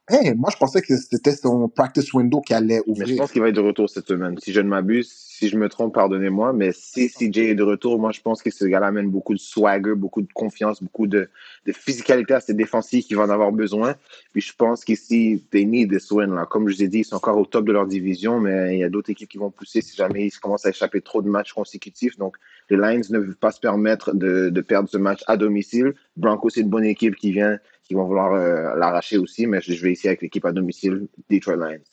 Hey, moi, je pensais que c'était son practice window qui allait mais je ouvrir. pense qu'il va être de retour cette semaine. Si je ne m'abuse, si je me trompe, pardonnez-moi, mais si CJ est de retour, moi je pense que ce gars-là amène beaucoup de swagger, beaucoup de confiance, beaucoup de, de physicalité à ses défensifs qui vont en avoir besoin. Puis je pense qu'ici, they need this win. Là. Comme je vous ai dit, ils sont encore au top de leur division, mais il y a d'autres équipes qui vont pousser si jamais ils commencent à échapper trop de matchs consécutifs. Donc les Lions ne veulent pas se permettre de, de perdre ce match à domicile. Broncos, c'est une bonne équipe qui vient, qui vont vouloir euh, l'arracher aussi, mais je, je vais ici avec l'équipe à domicile, Detroit Lions.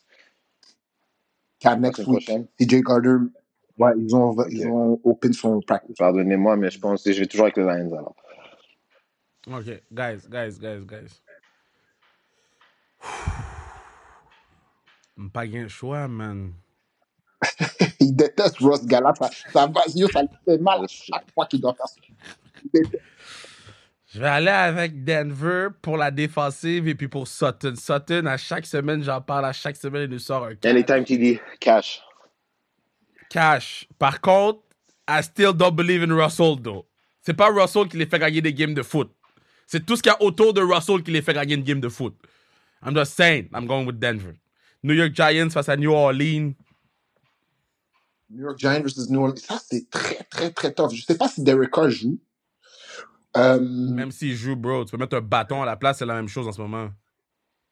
Car next week. CJ Gardner, Ouais, ils ont, ils ont open son practice. Pardonnez-moi, mais je pense que je vais toujours avec les Lions alors. Ok, guys, guys, guys, guys. Pas gain choix, man. [laughs] il déteste Ross Gala. Ça, ça, ça lui fait mal à chaque fois qu'il doit faire ça. Je vais aller avec Denver pour la défensive et puis pour Sutton. Sutton, à chaque semaine, j'en parle, à chaque semaine, il nous sort un cash. Anytime TD, cash. Cash. Par contre, I still don't believe in Russell, though. C'est pas Russell qui les fait gagner des games de foot. C'est tout ce qu'il y a autour de Russell qui les fait gagner une game de foot. I'm just saying, I'm going with Denver. New York Giants face à New Orleans. New York Giants versus New Orleans. Ça, c'est très, très, très tough. Je sais pas si Derek Carr joue. Euh, Même s'il joue, bro, tu peux mettre un bâton à la place, c'est la même chose en ce moment.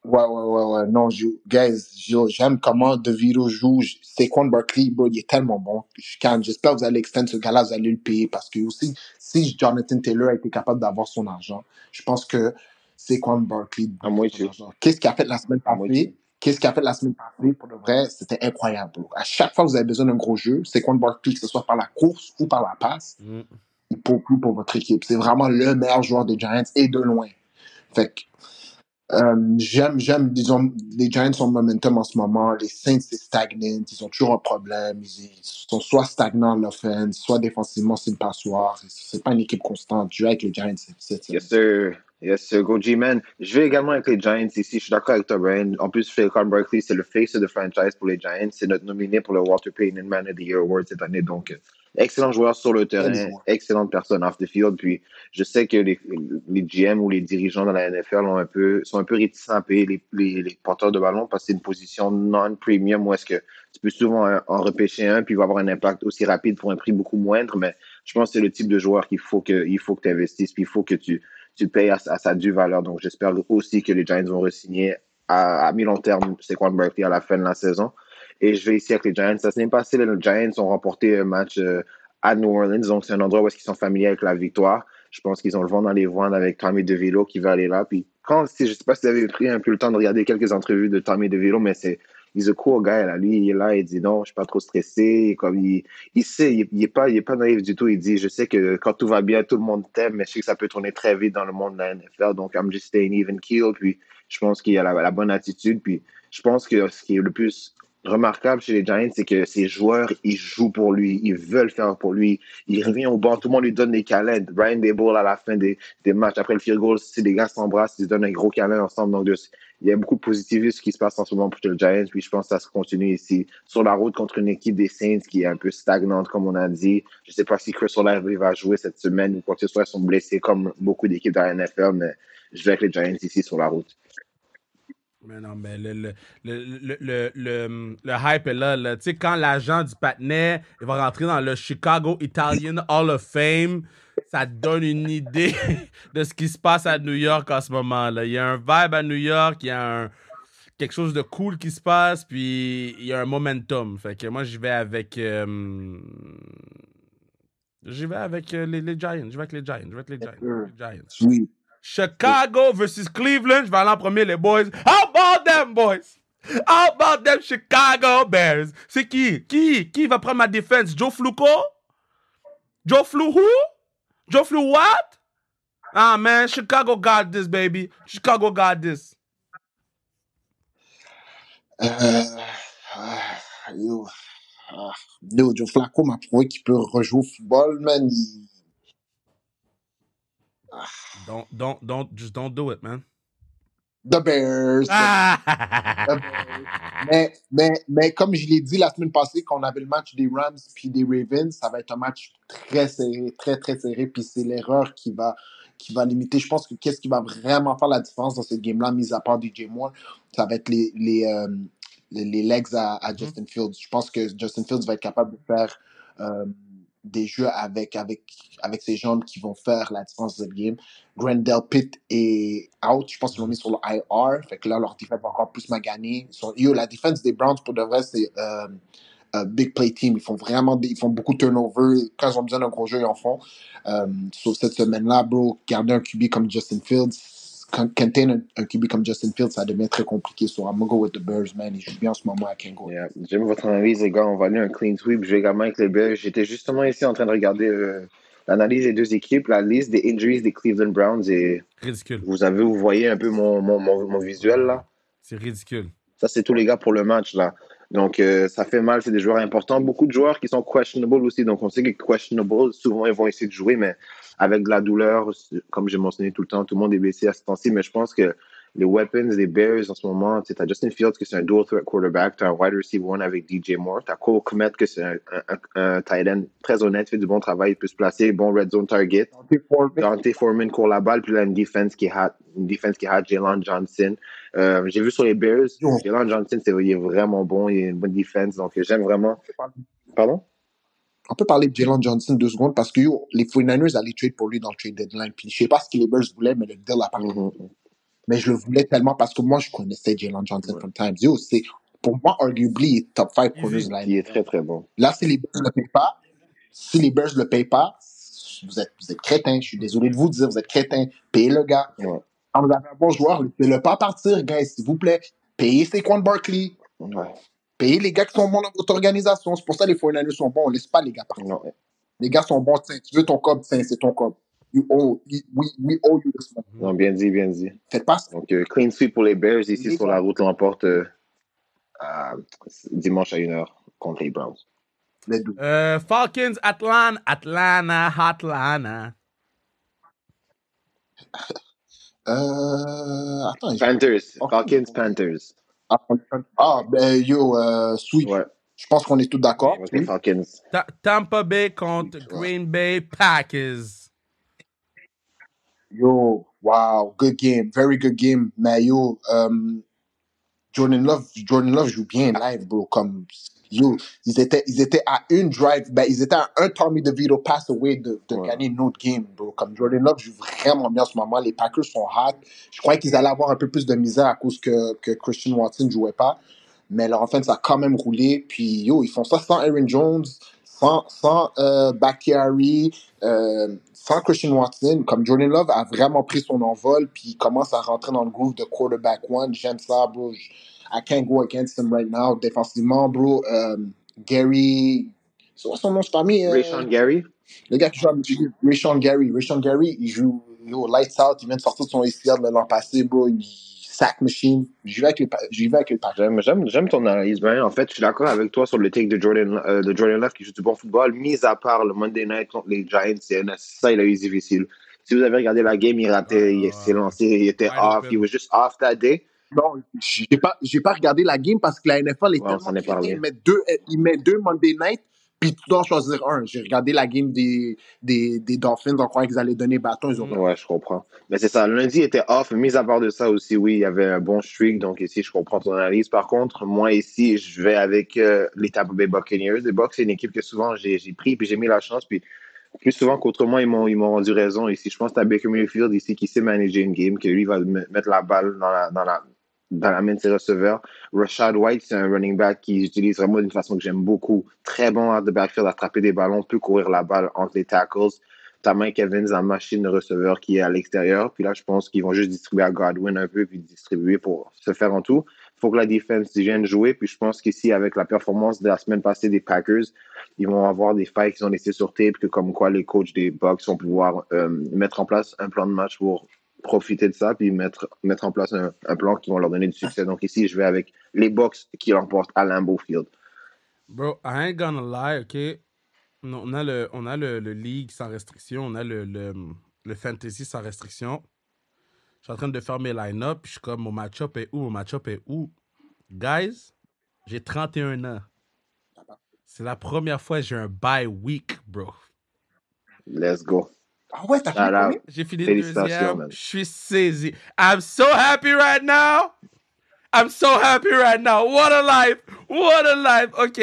Ouais, ouais, ouais, ouais. Non, je, guys, j'aime comment DeVito joue. Je- Saquon Barkley, bro, il est tellement bon. Je calme. J'espère que vous allez extendre ce gars-là, vous allez le payer parce que aussi, si Jonathan Taylor a été capable d'avoir son argent, je pense que Saquon Barkley argent. Qu'est-ce qu'il a fait la semaine with passée? Qu'est-ce qu'il a fait la semaine passée? Pour de vrai, c'était incroyable, bro. À chaque fois que vous avez besoin d'un gros jeu, Saquon Barkley, que ce soit par la course ou par la passe, Mm. Il pour votre équipe. C'est vraiment le meilleur joueur des Giants et de loin. Fait que euh, j'aime, j'aime, disons, les Giants sont momentum en ce moment. Les Saints, c'est stagnant. Ils ont toujours un problème. Ils, ils sont soit stagnants en l'offense, soit défensivement, c'est une passoire. C'est pas une équipe constante. Jouer avec les Giants, c'est, Yes, sir. Yes, sir. Go G-Man. Je vais également avec les Giants ici. Je suis d'accord avec toi, Brian. En plus, Philcon Berkeley, c'est le face de franchise pour les Giants. C'est notre nominé pour le Walter Payton Man of the Year Award cette année. Donc, excellent joueur sur le terrain, excellente personne off the field. Puis, je sais que les, les GM ou les dirigeants dans la NFL ont un peu, sont un peu réticents à payer les, les, les porteurs de ballon parce que c'est une position non-premium où est-ce que tu peux souvent en, repêcher un puis il va avoir un impact aussi rapide pour un prix beaucoup moindre. Mais je pense que c'est le type de joueur qu'il faut que, il faut que tu investisses puis il faut que tu, tu payes à, à sa due valeur. Donc, j'espère aussi que les Giants vont re-signer à, à mi-long terme Saquon Barkley à la fin de la saison. Et je vais ici avec les Giants. Ça s'est passé, les Giants ont remporté un match euh, à New Orleans. Donc, c'est un endroit où est-ce qu'ils sont familiers avec la victoire. Je pense qu'ils ont le vent dans les voix avec Tommy DeVito qui va aller là. Puis, quand, si, je sais pas si vous avez pris un peu le temps de regarder quelques entrevues de Tommy DeVito, mais c'est, he's a cool guy, là. Lui, il est là, il dit non, je suis pas trop stressé. Comme il, il sait, il, il est pas, il pas naïf du tout. Il dit, je sais que quand tout va bien, tout le monde t'aime, mais je sais que ça peut tourner très vite dans le monde de la NFL. Donc, I'm just staying even keel. Puis, je pense qu'il a la, la bonne attitude. Puis, je pense que ce qui est le plus remarquable chez les Giants, c'est que ces joueurs, ils jouent pour lui, ils veulent faire pour lui. Il revient au banc, tout le monde lui donne des câlins. Brian Dable à la fin des, des matchs, après le field goal, si les gars s'embrassent, ils se donnent un gros câlin ensemble. Donc, il y a beaucoup de positivisme qui se passe en ce moment pour les Giants. Puis, je pense que ça se continue ici sur la route contre une équipe des Saints qui est un peu stagnante, comme on a dit. Je sais pas si Chris Olave va jouer cette semaine ou quoi que ce soit. Ils sont blessés comme beaucoup d'équipes dans la NFL, mais je vais avec les Giants ici sur la route. Mais non, mais le, le, le, le, le, le- le hype est là. là. Tu sais, quand l'agent du patinet il va rentrer dans le Chicago Italian Hall of Fame, ça donne une idée [laughs] de ce qui se passe à New York en ce moment. là. Il y a un vibe à New York, il y a un, quelque chose de cool qui se passe, puis il y a un momentum. Fait que moi, j'y vais avec. euh, J'y vais avec euh, les, les Giants. Je vais avec les Giants. Je vais avec les Giants. Les Giants. Oui. Chicago versus Cleveland. Je vais aller en premier, les boys. How about them, boys? How about them Chicago Bears? C'est qui? Qui? Qui va prendre ma défense? Joe Fluco? Joe Flu who? Joe Flu what? Ah, man, Chicago got this, baby. Chicago got this. Euh, ah, yo, ah, yo, Joe Flacco m'a prouvé qu'il peut rejouer au football, man. Il- Don't, don't, don't, just don't do it, man. The Bears. Ah! Mais, mais, mais comme je l'ai dit la semaine passée, quand on avait le match des Rams puis des Ravens, ça va être un match très serré, très, très serré. Puis c'est l'erreur qui va, qui va limiter. Je pense que qu'est-ce qui va vraiment faire la différence dans cette game-là, mis à part DJ Moore, ça va être les, les, euh, les, les legs à, à Justin Fields. Je pense que Justin Fields va être capable de faire euh, des jeux avec, avec, avec ses jambes qui vont faire la différence de game. Grandel Pitt est out. Je pense qu'ils l'ont mis sur le IR. Fait que là, leur défense va encore plus maganer. Yo, la défense des Browns, pour de vrai, c'est euh, un big play team. Ils font vraiment ils font beaucoup de turnover. Quand ils ont besoin d'un gros jeu, ils en font. Euh, sauf cette semaine-là, bro, garder un QB comme Justin Fields, contain un, un QB comme Justin Fields, ça devient très compliqué. So I'm gonna go with the Bears, man. Ils jouent bien en ce moment à Kango. Yeah. J'aime votre analyse, les gars. On va aller un clean sweep. Je vais également avec les Bears. J'étais justement ici en train de regarder euh, l'analyse des deux équipes, la liste des injuries des Cleveland Browns. Et Ridicule. vous avez, vous voyez un peu mon, mon, mon, mon visuel là? C'est ridicule. Ça, c'est tous les gars pour le match là. Donc, euh, ça fait mal. C'est des joueurs importants. Beaucoup de joueurs qui sont questionable aussi. Donc, on sait que questionable, souvent, ils vont essayer de jouer, mais avec de la douleur, comme j'ai mentionné tout le temps, tout le monde est blessé à ce temps-ci. Mais je pense que les weapons des Bears en ce moment, tu as Justin Fields, que c'est un dual threat quarterback. Tu as un wide receiver one avec DJ Moore. Tu as Cole Kmet, que c'est un, un, un, tight end très honnête, fait du bon travail, il peut se placer, bon red zone target. Dante Foreman court la balle, puis là, une defense qui a une defense qui a Jalen Johnson. Euh, j'ai vu sur les Bears, Jalen Johnson, c'est, il est vraiment bon, il a une bonne defense, donc j'aime vraiment. Pardon? On peut parler de Jalen Johnson deux secondes parce que yo, les 49ers allaient trade pour lui dans le trade deadline. Puis je sais pas ce que les Bears voulaient, mais le deal a pas Mm -hmm. Mais je le voulais tellement parce que moi, je connaissais Jalen Johnson from times. Yo, c'est, pour moi, arguably, il est top 5 corners de la Il est très, très bon. Là, si les Bears ne le payent pas, si les Bears ne le payent pas, vous êtes, vous êtes crétins. Je suis désolé de vous dire, vous êtes crétins. Payez le gars. Ouais. Quand vous avez un bon joueur, laissez-le pas partir, guys, s'il vous plaît. Payez Saquon Barkley. Ouais. Payez les gars qui sont bons dans votre organisation. C'est pour ça que les 49ers sont bons. On laisse pas les gars partir. Non. Les gars sont bons. Tiens, tu veux ton cob, tiens, c'est ton cob. You owe, we, we owe you this money. non, bien dit, bien dit. Faites pas ça. Donc, euh, clean sweep pour les Bears ici Les sur la route l'emporte euh, à- dimanche à 1h contre les Browns. Les deux. Euh, Falcons, Atlanta, Atlanta, Atlanta. [laughs] Euh, attends. Panthers, Ok. Falcons, Panthers. Ah, ben, yo, euh, sweet. Ouais, Je pense qu'on est tous d'accord. Ta- Tampa Bay contre Green Bay Packers. Yo, wow, good game, very good game. Mais yo, um, Jordan Love, Jordan Love joue bien live, bro. Comme yo, ils étaient, ils étaient à une drive, ben ils étaient à un Tommy DeVito pass away de, de Ouais. gagner une autre game, bro. Comme Jordan Love joue vraiment bien en ce moment. Les Packers sont hot. Je croyais qu'ils allaient avoir un peu plus de misère à cause que, que Christian Watson jouait pas. Mais leur offense a quand même roulé. Puis yo, ils font ça sans Aaron Jones, sans, sans euh, Bakhtiari, euh, sans Christian Watson. Comme Jordan Love a vraiment pris son envol, puis il commence à rentrer dans le groove de quarterback one. J'aime ça, bro. Je- I can't go against him right now. Défensivement, bro, euh, Gary. C'est quoi son nom? De famille? euh, Rayshon Gary, le gars qui joue avec Rayshon Gary. Rayshon Gary, il joue yo, Lights Out. Il vient de sortir de son ACL de l'an passé, bro. Il sack machine. J'y vais avec les, Pa- j'y vais avec les Packers. j'aime, j'aime, j'aime ton analyse, Brian. En fait, je suis d'accord avec toi sur le take de Jordan, euh, de Jordan Love qui joue du bon football, mis à part le Monday Night contre les Giants. c'est- Ça, il a eu difficile. Si vous avez regardé la game, il ratait, il s'est lancé, il était Wide off, open. il was just off that day. Non, j'ai pas, j'ai pas regardé la game parce que la NFL est on tellement est. Ils mettent deux, ils mettent deux Monday Night, puis tu dois choisir un. J'ai regardé la game des, des, des Dolphins en croyant qu'ils allaient donner bâton. Ils ont pas. Ouais, je comprends. Mais c'est ça, lundi était off, mis à part de ça aussi, oui, il y avait un bon streak, donc ici, je comprends ton analyse. Par contre, moi, ici, je vais avec euh, les Tampa Bay Buccaneers. Les Bucks, c'est une équipe que souvent j'ai pris, puis j'ai mis la chance, puis plus souvent qu'autrement, ils m'ont ils m'ont rendu raison ici. Je pense que tu Baker Mayfield ici qui sait manager une game, que lui va me- mettre la balle dans la, dans la, dans la main de ses receveurs. Rashad White, c'est un running back qui utilise vraiment d'une façon que j'aime beaucoup. Très bon à de backfield, attraper des ballons, peut courir la balle entre les tackles. T'as Mike Evans, la machine de receveur qui est à l'extérieur. Puis là, je pense qu'ils vont juste distribuer à Godwin un peu, puis distribuer pour se faire en tout. Il faut que la défense vienne jouer. Puis je pense qu'ici, avec la performance de la semaine passée des Packers, ils vont avoir des failles qu'ils ont laissées sur tape, que comme quoi les coachs des Bucks vont pouvoir euh, mettre en place un plan de match pour profiter de ça, puis mettre, mettre en place un, un plan qui va leur donner du succès. Donc ici, je vais avec les Bucks qui l'emportent à Lambeau Field. Bro, I ain't gonna lie, ok? On a le, on a le, le League sans restriction, on a le, le, le Fantasy sans restriction. Je suis en train de faire mes line-up, je suis comme, mon match-up est où? Mon match-up est où? Guys, j'ai 31 ans. C'est la première fois que j'ai un bye week, bro. Let's go. Ah ouais, t'as Shout fini out. combien? J'ai fini deuxième. Je suis saisi. I'm so happy right now. I'm so happy right now. What a life. What a life. OK.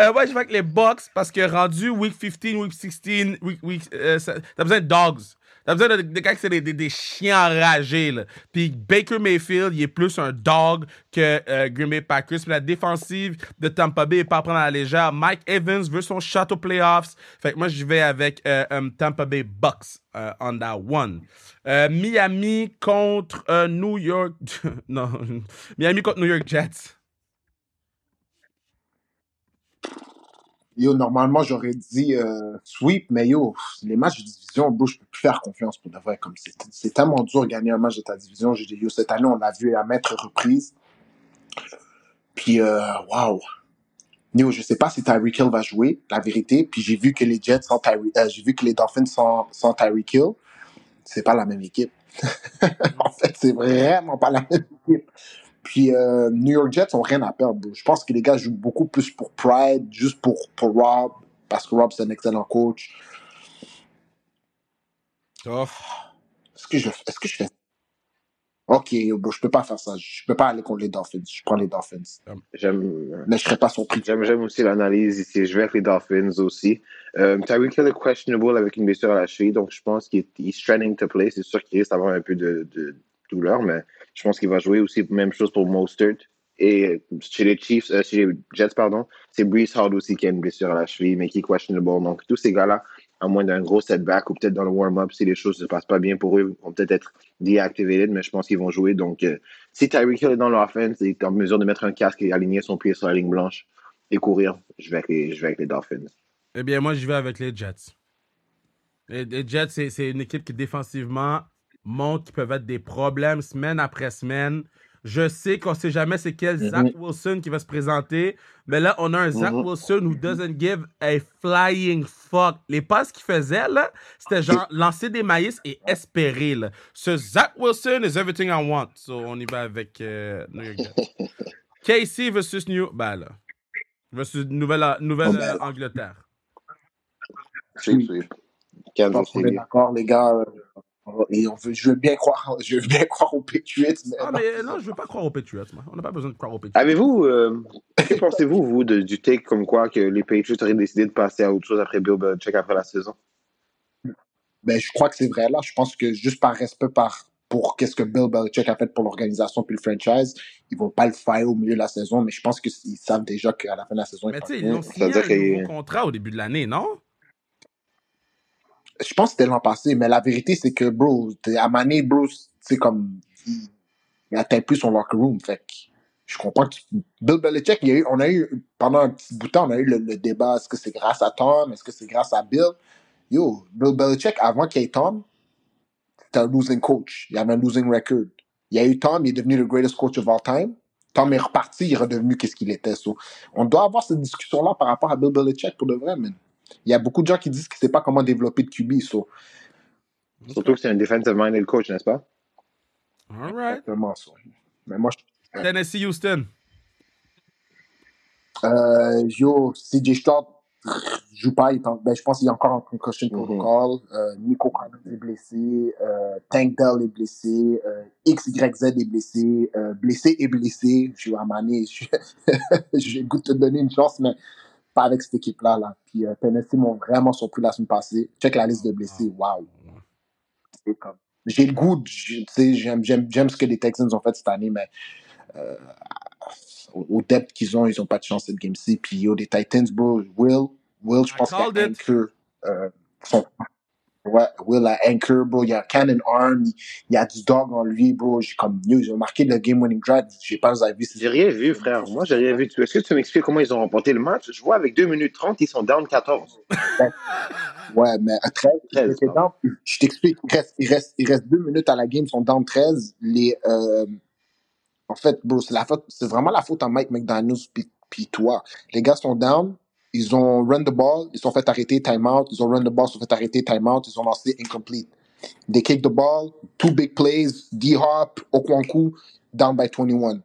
Euh, moi, je vais avec les Bucks parce que rendu week 15, week 16, week, week, euh, ça- t'as besoin de dogs. T'as besoin de, de gars qui des, chiens enragés. Là. Puis Baker Mayfield, il est plus un dog que euh, Green Bay Packers. Puis la défensive de Tampa Bay est pas à prendre à la légère. Mike Evans veut son shot aux playoffs. Fait que moi, je vais avec euh, um, Tampa Bay Bucks euh, on that one. Euh, Miami contre euh, New York... [laughs] non, [laughs] Miami contre New York Jets. Yo, normalement, j'aurais dit euh, sweep, mais yo, les matchs de division, bro, je peux plus faire confiance pour de vrai. Comme c'est, tellement dur de gagner un match de ta division. J'ai dit, yo, cette année, on l'a vu à maintes reprises. Puis, waouh. Yo, je sais pas si Tyreek Hill va jouer, la vérité. Puis j'ai vu que les Jets sans Tyreek, euh, j'ai vu que les Dolphins sans, sans Tyreek Hill, c'est pas la même équipe. [laughs] en fait, c'est vraiment pas la même équipe. Puis euh, New York Jets ont rien à perdre. Je pense que les gars jouent beaucoup plus pour pride, juste pour, pour Rob, parce que Rob c'est un excellent coach. Tough. Est-ce que je, est-ce que je fais? Ok, je peux pas faire ça. Je peux pas aller contre les Dolphins. Je prends les Dolphins. J'aime, Mais je serais pas surpris. j'aime, j'aime aussi l'analyse ici. Je vais avec les Dolphins aussi. Euh, Tyreek Hill est questionable avec une blessure à la cheville, donc je pense qu'il est trending to play. C'est sûr qu'il risque d'avoir un peu de, de douleur, mais je pense qu'il va jouer aussi. Même chose pour Mostert. Et chez les Chiefs, euh, chez les Jets, pardon, c'est Brees Hall aussi qui a une blessure à la cheville, mais qui est questionable. Donc, tous ces gars-là, à moins d'un gros setback ou peut-être dans le warm-up, si les choses ne se passent pas bien pour eux, vont peut-être être deactivated, mais je pense qu'ils vont jouer. Donc, euh, si Tyreek Hill est dans l'offense et est en mesure de mettre un casque et aligner son pied sur la ligne blanche et courir, je vais avec les, Dolphins. Eh bien, moi, je vais avec les Jets. Les, les Jets, c'est une équipe qui, défensivement, montre qu'ils peuvent être des problèmes semaine après semaine. Je sais qu'on sait jamais c'est quel Zach Wilson qui va se présenter, mais là, on a un Zach Mhm. Wilson who doesn't give a flying fuck. Les passes qu'il faisait, là, c'était genre lancer des maïs et espérer, là. Ce Zach Wilson is everything I want. So, on y va avec euh, New York Jets. [laughs] KC versus New... Ben, là. Versus Nouvelle- Nouvelle-Angleterre. Oh, ben. Sweep, Oui. d'accord, les gars. Et on veut, je veux bien croire, [laughs] je veux bien croire aux Patriots, mais Ah, non. mais non, je veux pas croire aux Patriots, moi. On n'a pas besoin de croire aux Patriots. Avez-vous, euh, que pensez-vous, vous, de- du take comme quoi que les Patriots auraient décidé de passer à autre chose après Bill Belichick après la saison? Ben, je crois que c'est vrai là. Je pense que juste par respect par, pour qu'est-ce que Bill Belichick a fait pour l'organisation puis le franchise, ils vont pas le faire au milieu de la saison, mais je pense qu'ils savent déjà qu'à la fin de la saison, Mais ils ils ont signé un nouveau contrat au début de l'année, non? Je pense que c'était l'an passé, mais la vérité, c'est que, bro, à Mané, bro, c'est comme, il, il atteint plus son locker room. Fait que je comprends que Bill Belichick, on a eu, pendant un petit bout de temps, on a eu le, le débat, est-ce que c'est grâce à Tom, est-ce que c'est grâce à Bill? Yo, Bill Belichick, avant qu'il y ait Tom, c'était un losing coach. Il avait un losing record. Il y a eu Tom, il est devenu le greatest coach of all time. Tom est reparti, il est redevenu qu'est-ce qu'il était. So, on doit avoir cette discussion-là par rapport à Bill Belichick pour de vrai, man. Il y a beaucoup de gens qui disent qu'il ne sait pas comment développer de QB. So, Surtout que c'est un defensive-minded coach, n'est-ce pas? All right. exactement ça. Mais moi, je- Tennessee, Houston. Euh, yo, CJ Stroud joue pas. Il est en- ben, je pense qu'il est encore en concussion protocol. Euh, Nico Collins est blessé. Euh, Tank Dell est blessé. Euh, XYZ est blessé. Euh, blessé et blessé. Je suis à Mané. Je j'ai le goût de te donner une chance, mais pas avec cette équipe-là. Là. Puis euh, Tennessee m'ont vraiment surpris la semaine passée. Check la liste de blessés. Waouh. Comme- J'ai le goût, j'aime, j'aime, j'aime ce que les Texans ont fait cette année, mais euh, au, au depth qu'ils ont, ils n'ont pas de chance cette game-ci. Puis yo, les Titans, bro, Will, Will, je pense qu'il a. Anchor. Euh, son- ouais, Will a Anchor, bro. Il y a Cannon Arm, il, y a du dog en lui, bro. J'ai comme, yo, ils ont marqué le game-winning drive. Je sais pas, vous avez vu. J'ai rien vu, frère. Moi, j'ai rien vu. Est-ce que tu peux m'expliquer comment ils ont remporté le match? Je vois avec 2 minutes 30, ils sont down 14. [laughs] Ouais, mais à 13, 13, ils étaient pardon. down. Je t'explique, il reste, il, reste, il reste deux minutes à la game, ils sont down 13. Les, euh, en fait, bro, c'est la faute, c'est vraiment la faute à Mike McDaniels puis, puis toi. Les gars sont down, ils ont run the ball, ils sont fait arrêter timeout, ils ont run the ball, ils sont fait arrêter timeout, ils ont lancé incomplete. They kick the ball, two big plays, D-Hop, Okwanku, down by 21.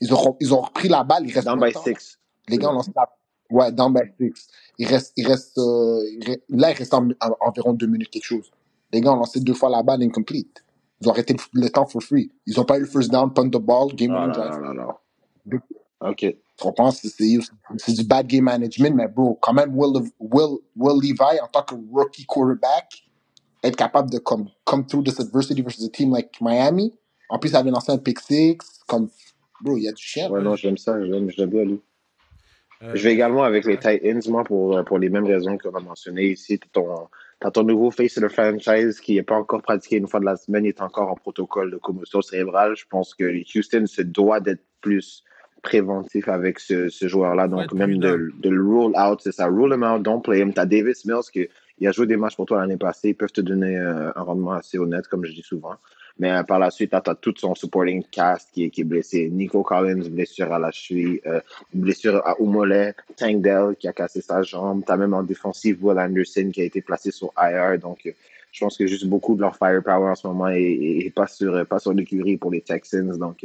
Ils ont, ils ont repris la balle, il reste Down by de temps? 6. Les gars ont lancé la... Ouais, down by six. Il reste, il reste, euh, il là, il reste en- en- environ deux minutes quelque chose. Les gars ont lancé deux fois la balle incomplete. Ils ont arrêté le, le temps for free. Ils ont pas eu le first down, punt the ball, game là drive. là là là. Deux- OK. Tu comprends? C'est c'est- c'est du bad game management, mais bro, quand même, Will, Will, Will Levi, en tant que rookie quarterback, être capable de come, come through this adversity versus a team like Miami. En plus, ça avait lancé un pick six. Comme, bro, il y a du chien. Ouais, non, j'aime ça. J'aime, je l'aime bien, lui. Euh, Je vais également avec les Titans, moi, pour, pour les mêmes raisons qu'on a mentionnées ici. T'as ton, t'as ton nouveau face de franchise qui n'est pas encore pratiqué une fois de la semaine, il est encore en protocole de commotion cérébrale. Je pense que Houston se doit d'être plus préventif avec ce, ce joueur-là. Donc, même de, de le roll out, c'est ça. Roll him out, don't play him. T'as Davis Mills qui il a joué des matchs pour toi l'année passée. Ils peuvent te donner euh, un rendement assez honnête, comme je dis souvent. Mais euh, par la suite, tu as tout son supporting cast qui est, qui est blessé. Nico Collins, blessure à la cheville, euh, blessure à au mollet. Tank Dell qui a cassé sa jambe. Tu as même en défensive Will Anderson qui a été placé sur IR. Donc, euh, je pense que juste beaucoup de leur firepower en ce moment est, est- est pas sur, pas sur l'écurie pour les Texans. Donc,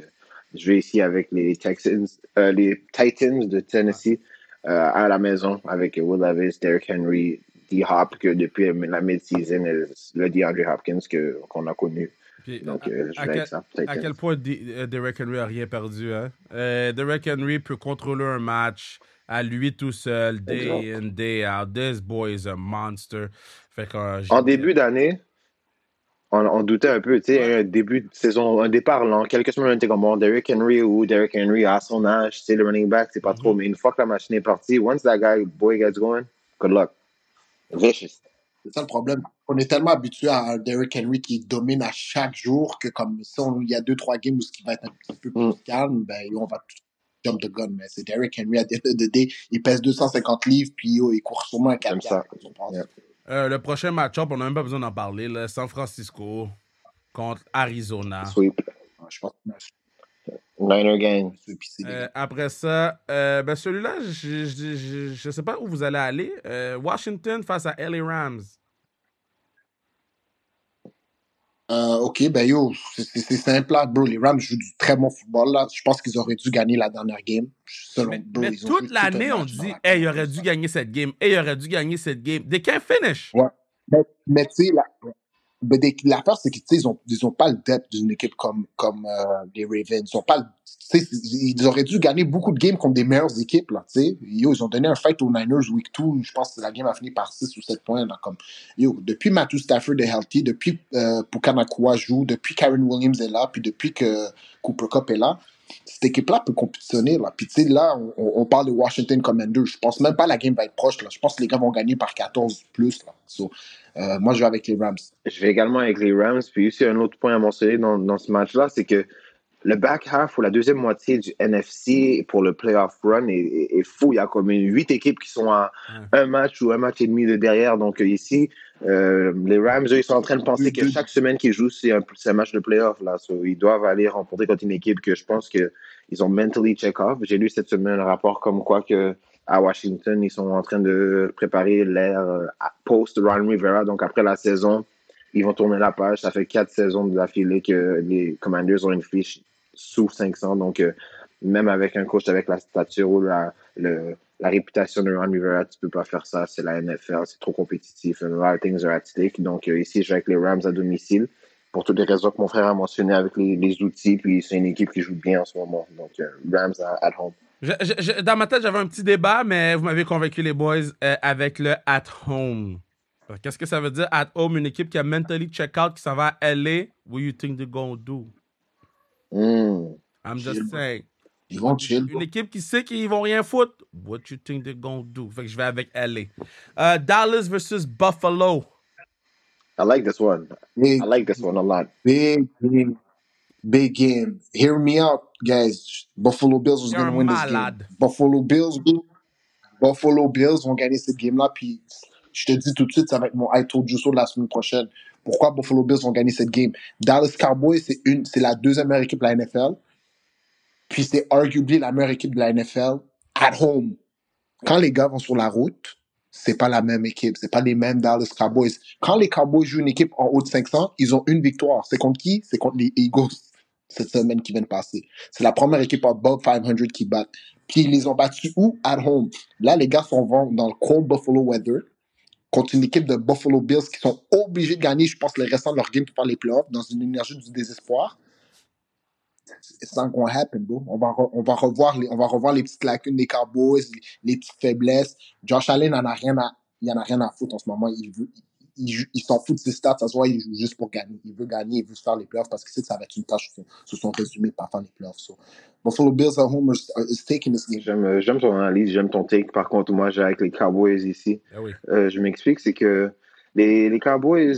je vais ici avec les Texans, euh, les Titans de Tennessee euh, à la maison avec Will Levis, Derrick Henry, D-Hop, que depuis la mid-season, euh, le DeAndre Hopkins que- qu'on a connu. puis, Donc, à- euh, je à vais quel- avec ça. À quel point D- Derrick Henry a rien perdu, hein? Derrick Henry peut contrôler un match à lui tout seul, day in, day out. This boy is a monster. Fait En début d'année, on, on doutait un peu, tu sais, un début de saison, un départ lent. Quelques semaines, on était comme bon, Derrick Henry ou Derrick Henry à son âge, tu sais, le running back, c'est pas trop. Mais une fois que la machine est partie, once that guy, boy gets going, good luck. Vicious. C'est ça le problème. On est tellement habitué à Derrick Henry qui domine à chaque jour que comme ça, il y a deux, trois games où ce qui va être un petit peu plus Mm. calme, ben, on va tout jump the gun. Mais c'est Derrick Henry à the end of the day. Il pèse 250 livres, puis yo, il court sûrement un 4 J'aime ça. Euh, le prochain match-up, on n'a même pas besoin d'en parler. Là. San Francisco contre Arizona. Sweep. Je pense Niner gang. Euh, après ça, euh, ben celui-là, je ne sais pas où vous allez aller. Euh, Washington face à LA Rams. Euh, ok, ben yo, c'est- simple là, bro. Les Rams jouent du très bon football là. Je pense qu'ils auraient dû gagner la dernière game. Selon, Mais, bro, mais ils toute l'année, on dit, hey, il aurait dû gagner cette game. Hey, il aurait dû gagner cette game. They can't finish. Ouais. Mais, mais tu sais, la- des- l'affaire, c'est qu'ils sais, ils ont, ils ont pas le depth d'une équipe comme, comme euh, les Ravens. Ils ont pas le- ils auraient dû gagner beaucoup de games contre des meilleures équipes. Là. Yo, ils ont donné un fight aux Niners week 2. Je pense que la game a fini par 6 ou 7 points. Là, comme, yo, depuis Matthew Stafford est healthy, depuis euh, Pukanakua joue, depuis Karen Williams est là, puis depuis que Cooper Cup est là, cette équipe-là peut compétitionner. Là. Puis là, on, parle de Washington Commanders. Je pense même pas la game va être proche. Je pense que les gars vont gagner par 14 plus. Là. So, euh, moi, je vais avec les Rams. Je vais également avec les Rams. Puis aussi, un autre point à mentionner dans, dans ce match-là, c'est que le back half ou la deuxième moitié du NFC pour le playoff run est, est- est fou. Il y a comme huit équipes qui sont à un match ou un match et demi de derrière. Donc euh, ici, euh, les Rams, eux, ils sont en train de penser que chaque semaine qu'ils jouent, c'est un, match de playoff. Là. So, ils doivent aller rencontrer contre une équipe que je pense qu'ils ont mentally check-off. J'ai lu cette semaine un rapport comme quoi que à Washington, ils sont en train de préparer l'ère euh, à- post Ron Rivera. Donc après la saison, ils vont tourner la page. Ça fait quatre saisons de l'affilée que les Commanders ont une fiche sous 500. Donc euh, même avec un coach avec la stature ou la, le- la réputation de Ron Rivera, tu peux pas faire ça. C'est la NFL, c'est trop compétitif. A lot of things are at. Donc euh, ici, je vais avec les Rams à domicile pour toutes les raisons que mon frère a mentionnées avec les, les outils. Puis c'est une équipe qui joue bien en ce moment. Donc euh, Rams à- at home. Dans ma tête, j'avais un petit débat, mais vous m'avez convaincu, les boys, avec le at home. Qu'est-ce que ça veut dire, at home? Une équipe qui a mentally check out, qui s'en va à LA. What you think they're gonna do? Mm. I'm just Chill. saying. Ils vont chill. Une équipe qui sait qu'ils vont rien foutre. What you think they're gonna do? Fait que je vais avec LA. Euh, Dallas versus Buffalo. I like this one. Big, I like this one a lot. big, big, big game. Hear me out, guys. Buffalo Bills was You're going to win this game. malade. Buffalo Bills. Buffalo Bills vont gagner cette game-là. Puis je te dis tout de suite, ça va être mon I told you so de la semaine prochaine. Pourquoi Buffalo Bills vont gagner cette game? Dallas Cowboys, c'est une, c'est la deuxième meilleure équipe de la NFL. Puis c'est arguably la meilleure équipe de la NFL at home. Quand les gars vont sur la route, c'est pas la même équipe, c'est pas les mêmes Dallas Cowboys. Quand les Cowboys jouent une équipe en haut de 500, ils ont une victoire. C'est contre qui? C'est contre les Eagles [laughs] cette semaine qui vient de passer. C'est la première équipe above 500 qui bat. Puis ils les ont battus où? At home. Là, les gars sont dans le cold Buffalo weather contre une équipe de Buffalo Bills qui sont obligés de gagner, je pense, le restant de leur game pour faire les playoffs dans une énergie du désespoir. It's not gonna happen, bro. On va, on va revoir les, on va revoir les petites lacunes des Cowboys, les, petites faiblesses. Josh Allen en a rien à, il en a rien à foutre en ce moment. Il veut, il, il, s'en fout de ses stats, ça se voit, il joue juste pour gagner. Il veut gagner, il veut se faire les playoffs parce que ça va être une tâche sur, sur son résumé pas faire les playoffs. So, Buffalo Bills at home is, is taking this game. J'aime, j'aime ton analyse, j'aime ton take. Par contre, moi, j'ai avec les Cowboys ici. Ah oui. Euh, je m'explique, c'est que les, les Cowboys,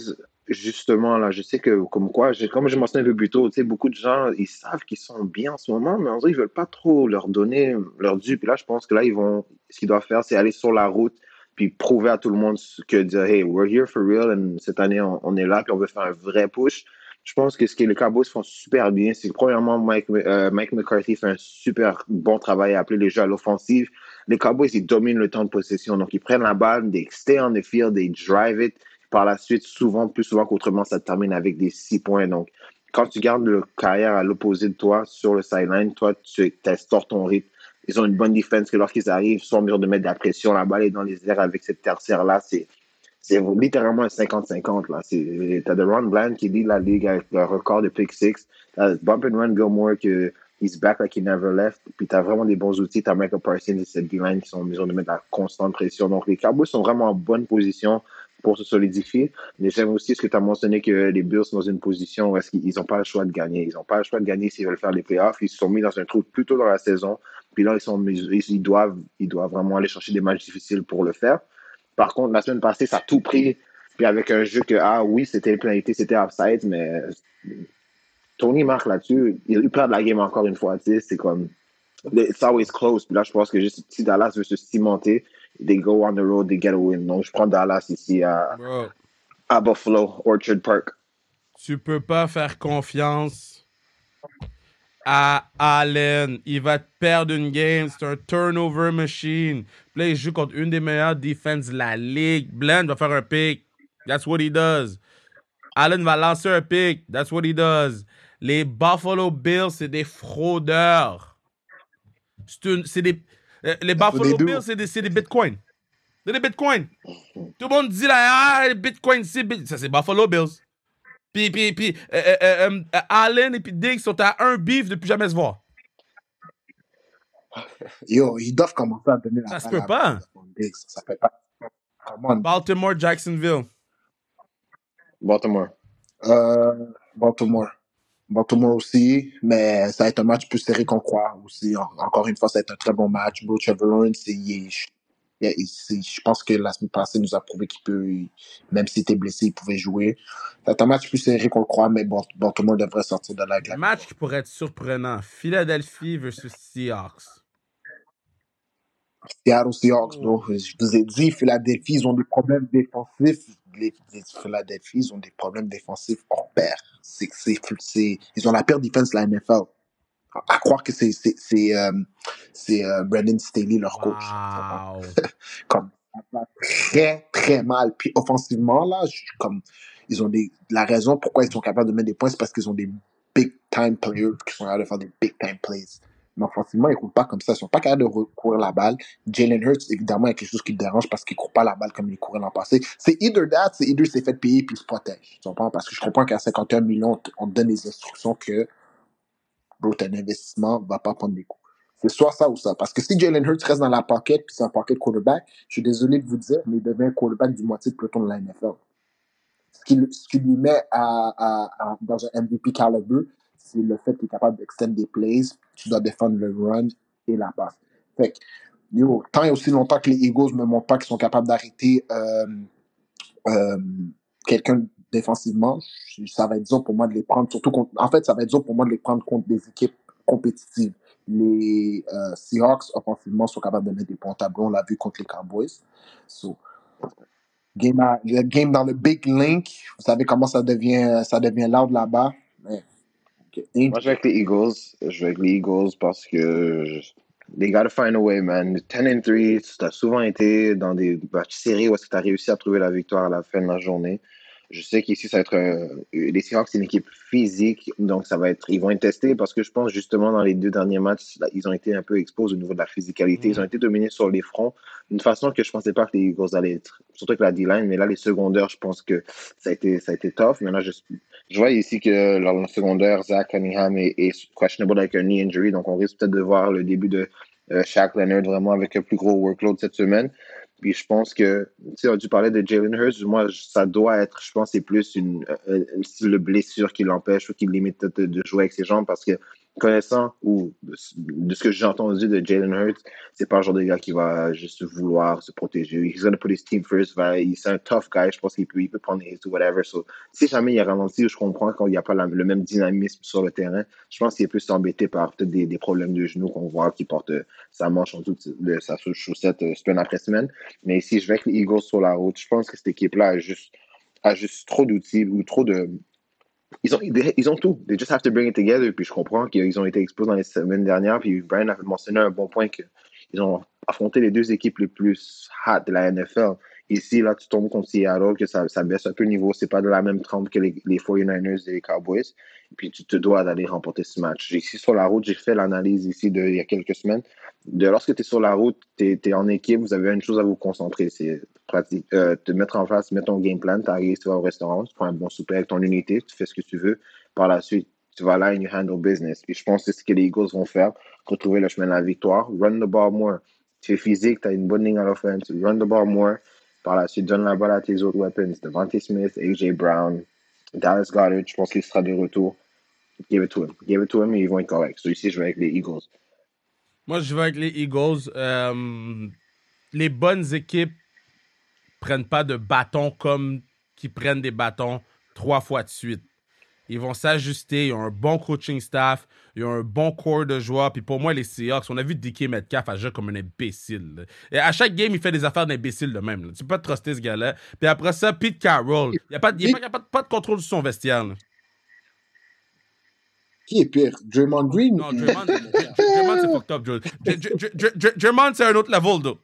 justement, là, je sais que, comme quoi, j'ai- comme je mentionnais un peu plus tôt, tu sais, beaucoup de gens, ils savent qu'ils sont bien en ce moment, mais en vrai, ils veulent pas trop leur donner leur dû. Puis là, je pense que là, ils vont, ce qu'ils doivent faire, c'est aller sur la route, puis prouver à tout le monde que dire, hey, we're here for real, and cette année, on, est là, puis on veut faire un vrai push. Je pense que ce que les Cowboys font super bien, c'est que premièrement, Mike, euh, Mike McCarthy fait un super bon travail à appeler les jeux à l'offensive. Les Cowboys, ils dominent le temps de possession. Donc, ils prennent la balle, they stay on the field, they drive it. Par la suite, souvent, plus souvent qu'autrement, ça termine avec des six points. Donc, quand tu gardes le carrière à l'opposé de toi sur le sideline, toi, tu instaures ton rythme. Ils ont une bonne défense que lorsqu'ils arrivent, ils sont en mesure de mettre de la pression. La balle est dans les airs avec cette tertiaire-là. C'est, c'est littéralement un 50-50. Là. C'est, t'as de Ron Bland qui lead la ligue avec le record de pick six. T'as Bump and Run Gilmore que he's back like he never left. Puis t'as vraiment des bons outils. T'as Michael Parsons et cette D-line qui sont en mesure de mettre de la constante pression. Donc les Cowboys sont vraiment en bonne position pour se solidifier. Mais j'aime aussi ce que tu as mentionné que les Bills sont dans une position où est-ce qu'ils n'ont pas le choix de gagner. Ils n'ont pas le choix de gagner s'ils veulent faire les playoffs. Ils se sont mis dans un trou plus tôt dans la saison. Puis là, ils, sont, ils, doivent, ils doivent vraiment aller chercher des matchs difficiles pour le faire. Par contre, la semaine passée, ça a tout pris. Puis avec un jeu que, ah oui, c'était pénalité, c'était offside, mais Tony marque là-dessus. Il perd la game encore une fois. C'est comme, it's always close. Puis là, je pense que juste, si Dallas veut se cimenter, they go on the road, they get a win. Donc, je prends Dallas ici à, Bro, à Buffalo, Orchard Park. tu peux pas faire confiance à Allen. Il va te perdre une game. C'est un turnover machine. Puis là, il joue contre une des meilleures défenses de la ligue. Bland va faire un pick. That's what he does. Allen va lancer un pick. That's what he does. Les Buffalo Bills, c'est des fraudeurs. C'est des, euh, les Buffalo. Bills, c'est des, c'est des bitcoins. C'est des bitcoins. Tout le monde dit là, ah, les bitcoins, c'est ça c'est Buffalo Bills. Puis, puis, puis euh, euh, euh, Allen et puis Diggs sont à un beef depuis jamais se voir. Yo, ils doivent commencer à donner la Ça se peut pas. Diggs. Ça. Baltimore, Jacksonville. Baltimore. Euh, Baltimore. Baltimore aussi, mais ça va être un match plus serré qu'on croit aussi. En- encore une fois, ça va être un très bon match. Bro, Trevor Lawrence, il est- c'est- je pense que la semaine passée, nous a prouvé qu'il peut, même s'il était blessé, il pouvait jouer. Être un match plus serré qu'on le croit, mais Bal- Baltimore devrait sortir de là avec la Match qui pourrait être surprenant. Philadelphie versus Seahawks. Seattle Seahawks, bro. Je vous ai dit, Philadelphie, ils ont des problèmes défensifs. Les, les Philadelphie, ils ont des problèmes défensifs hors pair. C'est, c'est, c'est, ils ont la pire défense de la NFL. À croire que c'est, c'est, c'est, euh, c'est euh, Brandon Staley, leur coach. Wow. [laughs] Comme, très, très mal. Puis offensivement, là, je- comme, ils ont des, la raison pourquoi ils sont capables de mettre des points, c'est parce qu'ils ont des big time players qui sont capables de faire des big time plays. Mais offensivement, ils ne roulent pas comme ça. Ils sont pas capables de courir la balle. Jalen Hurts, évidemment, il y a quelque chose qui le dérange parce qu'il ne court pas la balle comme il courait l'an passé. C'est either that, c'est either s'est fait payer puis il se protège. Tu comprends? Parce que je comprends qu'à 51 millions, on te donne des instructions que, bro, ton investissement va pas prendre des coups. C'est soit ça ou ça. Parce que si Jalen Hurts reste dans la pocket puis c'est un pocket quarterback, je suis désolé de vous dire, mais il devient un quarterback du moitié de peloton de la NFL. Ce qui, ce lui met à, à- dans un MVP caliber, c'est le fait qu'il est capable d'extendre des plays, tu dois défendre le run et la passe. Fait que, yo, tant et aussi longtemps que les Eagles ne montrent pas qu'ils sont capables d'arrêter euh, euh, quelqu'un défensivement, ça va être dur pour moi de les prendre. Surtout contre- en fait, ça va être dur pour moi de les prendre contre des équipes compétitives. Les euh, Seahawks, offensivement, sont capables de mettre des points au tableau. On l'a vu contre les Cowboys. So, game le game dans le Big Link, vous savez comment ça devient, ça devient loud là-bas. Moi, je vais avec les Eagles. Je les Eagles parce que they gotta find a way, man. 10 and 3, tu as souvent été dans des matchs serrés où tu as réussi à trouver la victoire à la fin de la journée. Je sais qu'ici, ça va être. euh, les Seahawks, c'est une équipe physique, donc ça va être. Ils vont être testés parce que je pense justement dans les deux derniers matchs, là, ils ont été un peu exposés au niveau de la physicalité. Ils ont été dominés sur les fronts d'une façon que je pensais pas que les Eagles allaient être. Surtout avec la D-line, mais là, les secondaires, je pense que ça a été, ça a été tough. Maintenant, je, je vois ici que dans le secondaire, Zach Cunningham est, est questionable avec un knee injury, donc on risque peut-être de voir le début de euh, Shaq Leonard vraiment avec un plus gros workload cette semaine. Puis je pense que, tu sais, tu parlais de Jalen Hurts, moi, ça doit être, je pense, c'est plus une, une, une, blessure qui l'empêche ou qui limite de, de, jouer avec ses jambes parce que connaissant ou de ce que j'ai entendu de Jalen Hurts, c'est pas le genre de gars qui va juste vouloir se protéger. He's gonna put his team first. C'est un tough guy. Je pense qu'il peut, il peut prendre les ou whatever. So, si jamais il a ralenti, je comprends qu'il n'y a pas le même dynamisme sur le terrain. Je pense qu'il est plus embêté par peut-être des, des, problèmes de genoux qu'on voit qui porte sa manche en dessous de sa chaussette euh, semaine après semaine. Mais si je vais avec les Eagles sur la route, je pense que cette équipe-là a juste, a juste trop d'outils ou trop de ils ont, ils ont tout. They just have to bring it together. Puis je comprends qu'ils ont été exposés dans les semaines dernières. Puis Brian a mentionné un bon point qu'ils ont affronté les deux équipes les plus hot de la NFL. Ici, là, tu tombes contre Seattle, que ça, ça baisse un peu le niveau. C'est pas de la même trempe que les, les 49ers et les Cowboys. Et puis, tu te dois d'aller remporter ce match. Ici, sur la route, j'ai fait l'analyse ici il y a quelques semaines. De lorsque tu es sur la route, tu es, en équipe, vous avez une chose à vous concentrer. C'est euh, te mettre en face, mettre ton game plan. Tu arrives, tu vas au restaurant, tu prends un bon souper avec ton unité, tu fais ce que tu veux. Par la suite, tu vas là and you handle business. Et je pense que c'est ce que les Eagles vont faire pour trouver le chemin de la victoire. Run the ball more. Tu es physique, tu as une bonne ligne à l'offense. Run the ball more. Par la suite, donne la balle à tes autres weapons. Devante Smith, AJ Brown, Dallas Goddard, je pense qu'il sera de retour. Give it to him. Give it to him et ils vont être corrects. Je vais avec les Eagles. Moi, je vais avec les Eagles. Euh, les bonnes équipes prennent pas de bâtons comme qui prennent des bâtons trois fois de suite. Ils vont s'ajuster. Ils ont un bon coaching staff. Ils ont un bon corps de joueurs. Puis pour moi, les Seahawks, on a vu DK Metcalf agir comme un imbécile. Et à chaque game, il fait des affaires d'imbécile de même. Tu peux pas truster ce gars-là. Puis après ça, Pete Carroll. Il n'y a, pas, y a, pas, pas, de contrôle sur son vestiaire. Là. Qui est pire? Draymond Green? Non, Draymond, Draymond c'est fucked up, Joe. Draymond, c'est un autre level, though.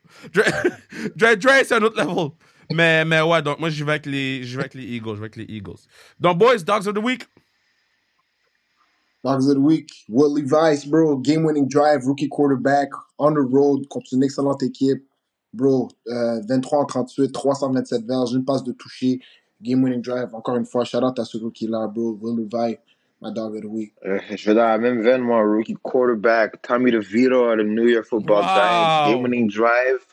Dre, [laughs] c'est un autre level. Mais, mais ouais, donc moi, je vais avec les, je vais avec les Eagles. Je vais avec les Eagles. Donc, boys, Dogs of the Week. Dogs of the Week. Will Levis, bro. Game winning drive, rookie quarterback, on the road, contre une excellente équipe. Bro, euh, 23 en 38, 327 verges, une passe de toucher, game winning drive. Encore une fois, shout out à ce rookie-là, bro. Will Levis. My dog of the week. Euh, je vais dans la même veine, moi, rookie quarterback, Tommy DeVito out of New York Football wow. Giants, game winning drive,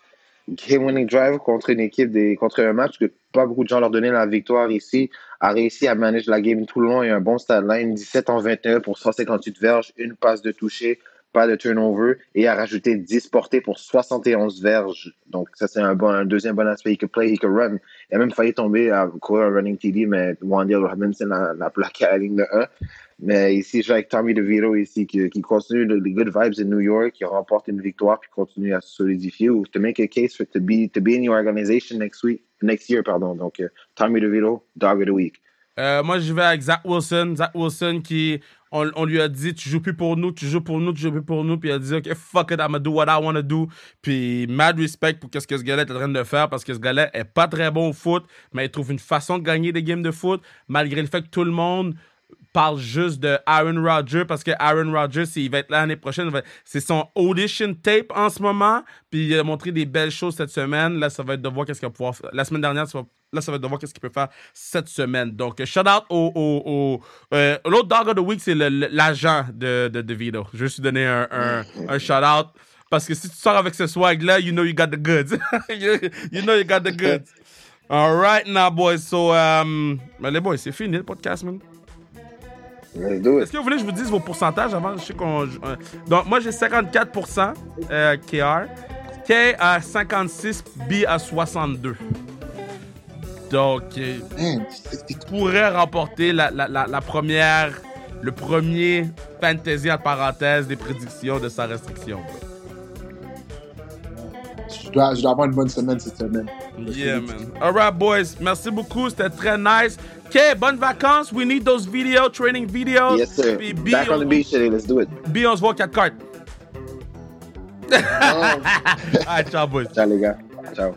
game winning drive contre une équipe, des, contre un match que pas beaucoup de gens leur donnaient la victoire ici, a réussi à manager la game tout le long et un bon stade line, 17 en 21 pour 158 verges, une passe de toucher, de turnover et a rajouté 10 portées pour 71 verges. Donc, ça, c'est un, bon, un deuxième bon aspect. Il peut play, il peut run. Il a même failli tomber à courir un running TD, mais Wandale Robinson l'a plaqué à la ligne de 1. Mais ici, je avec Tommy DeVito ici, qui, qui continue les good vibes in New York, qui remporte une victoire, puis continue à se solidifier, ou to make a case for to be, to be in your organization next week, next year, pardon. Donc, uh, Tommy DeVito, dog of the week. Euh, moi, je vais avec Zach Wilson. Zach Wilson qui, on, lui a dit, tu joues plus pour nous, tu joues pour nous, tu joues plus pour nous. Puis il a dit, OK, fuck it, I'm gonna do what I wanna do. Puis mad respect pour ce que ce gars-là est en train de faire parce que ce gars-là est pas très bon au foot, mais il trouve une façon de gagner des games de foot malgré le fait que tout le monde parle juste de Aaron Rodgers parce que Aaron Rodgers, il va être là l'année prochaine. C'est son audition tape en ce moment. Puis il a montré des belles choses cette semaine. Là, ça va être de voir qu'est-ce qu'il va pouvoir faire. La semaine dernière, ça va Là, ça va être de voir qu'est-ce qu'il peut faire cette semaine. Donc, shout out au. euh, L'autre dog of the week, c'est l'agent de, de. Je vais juste donner un, un, shout out. Parce que si tu sors avec ce swag-là, you know you got the goods. [laughs] you, you, know you got the goods. All right, now, boys. So, um, les boys, c'est fini le podcast, man. Est-ce que vous voulez que je vous dise vos pourcentages avant? Je sais qu'on. Euh, donc, moi, j'ai 54% euh, KR. K à 56, B à 62. Donc, euh, il pourrait remporter la, la, la, la, première, le premier fantasy en parenthèse des prédictions de sa restriction. Je dois, je dois avoir une bonne semaine cette semaine. Yeah, man. Alright, boys. Merci beaucoup. C'était très nice. OK, bonnes vacances. We need those video, training videos. Yes, sir. B, B, Back on, on the beach today. Let's do it. B, on se voit 4 cartes. oh. [laughs] Alright, ciao, boys. Ciao, les gars. Ciao.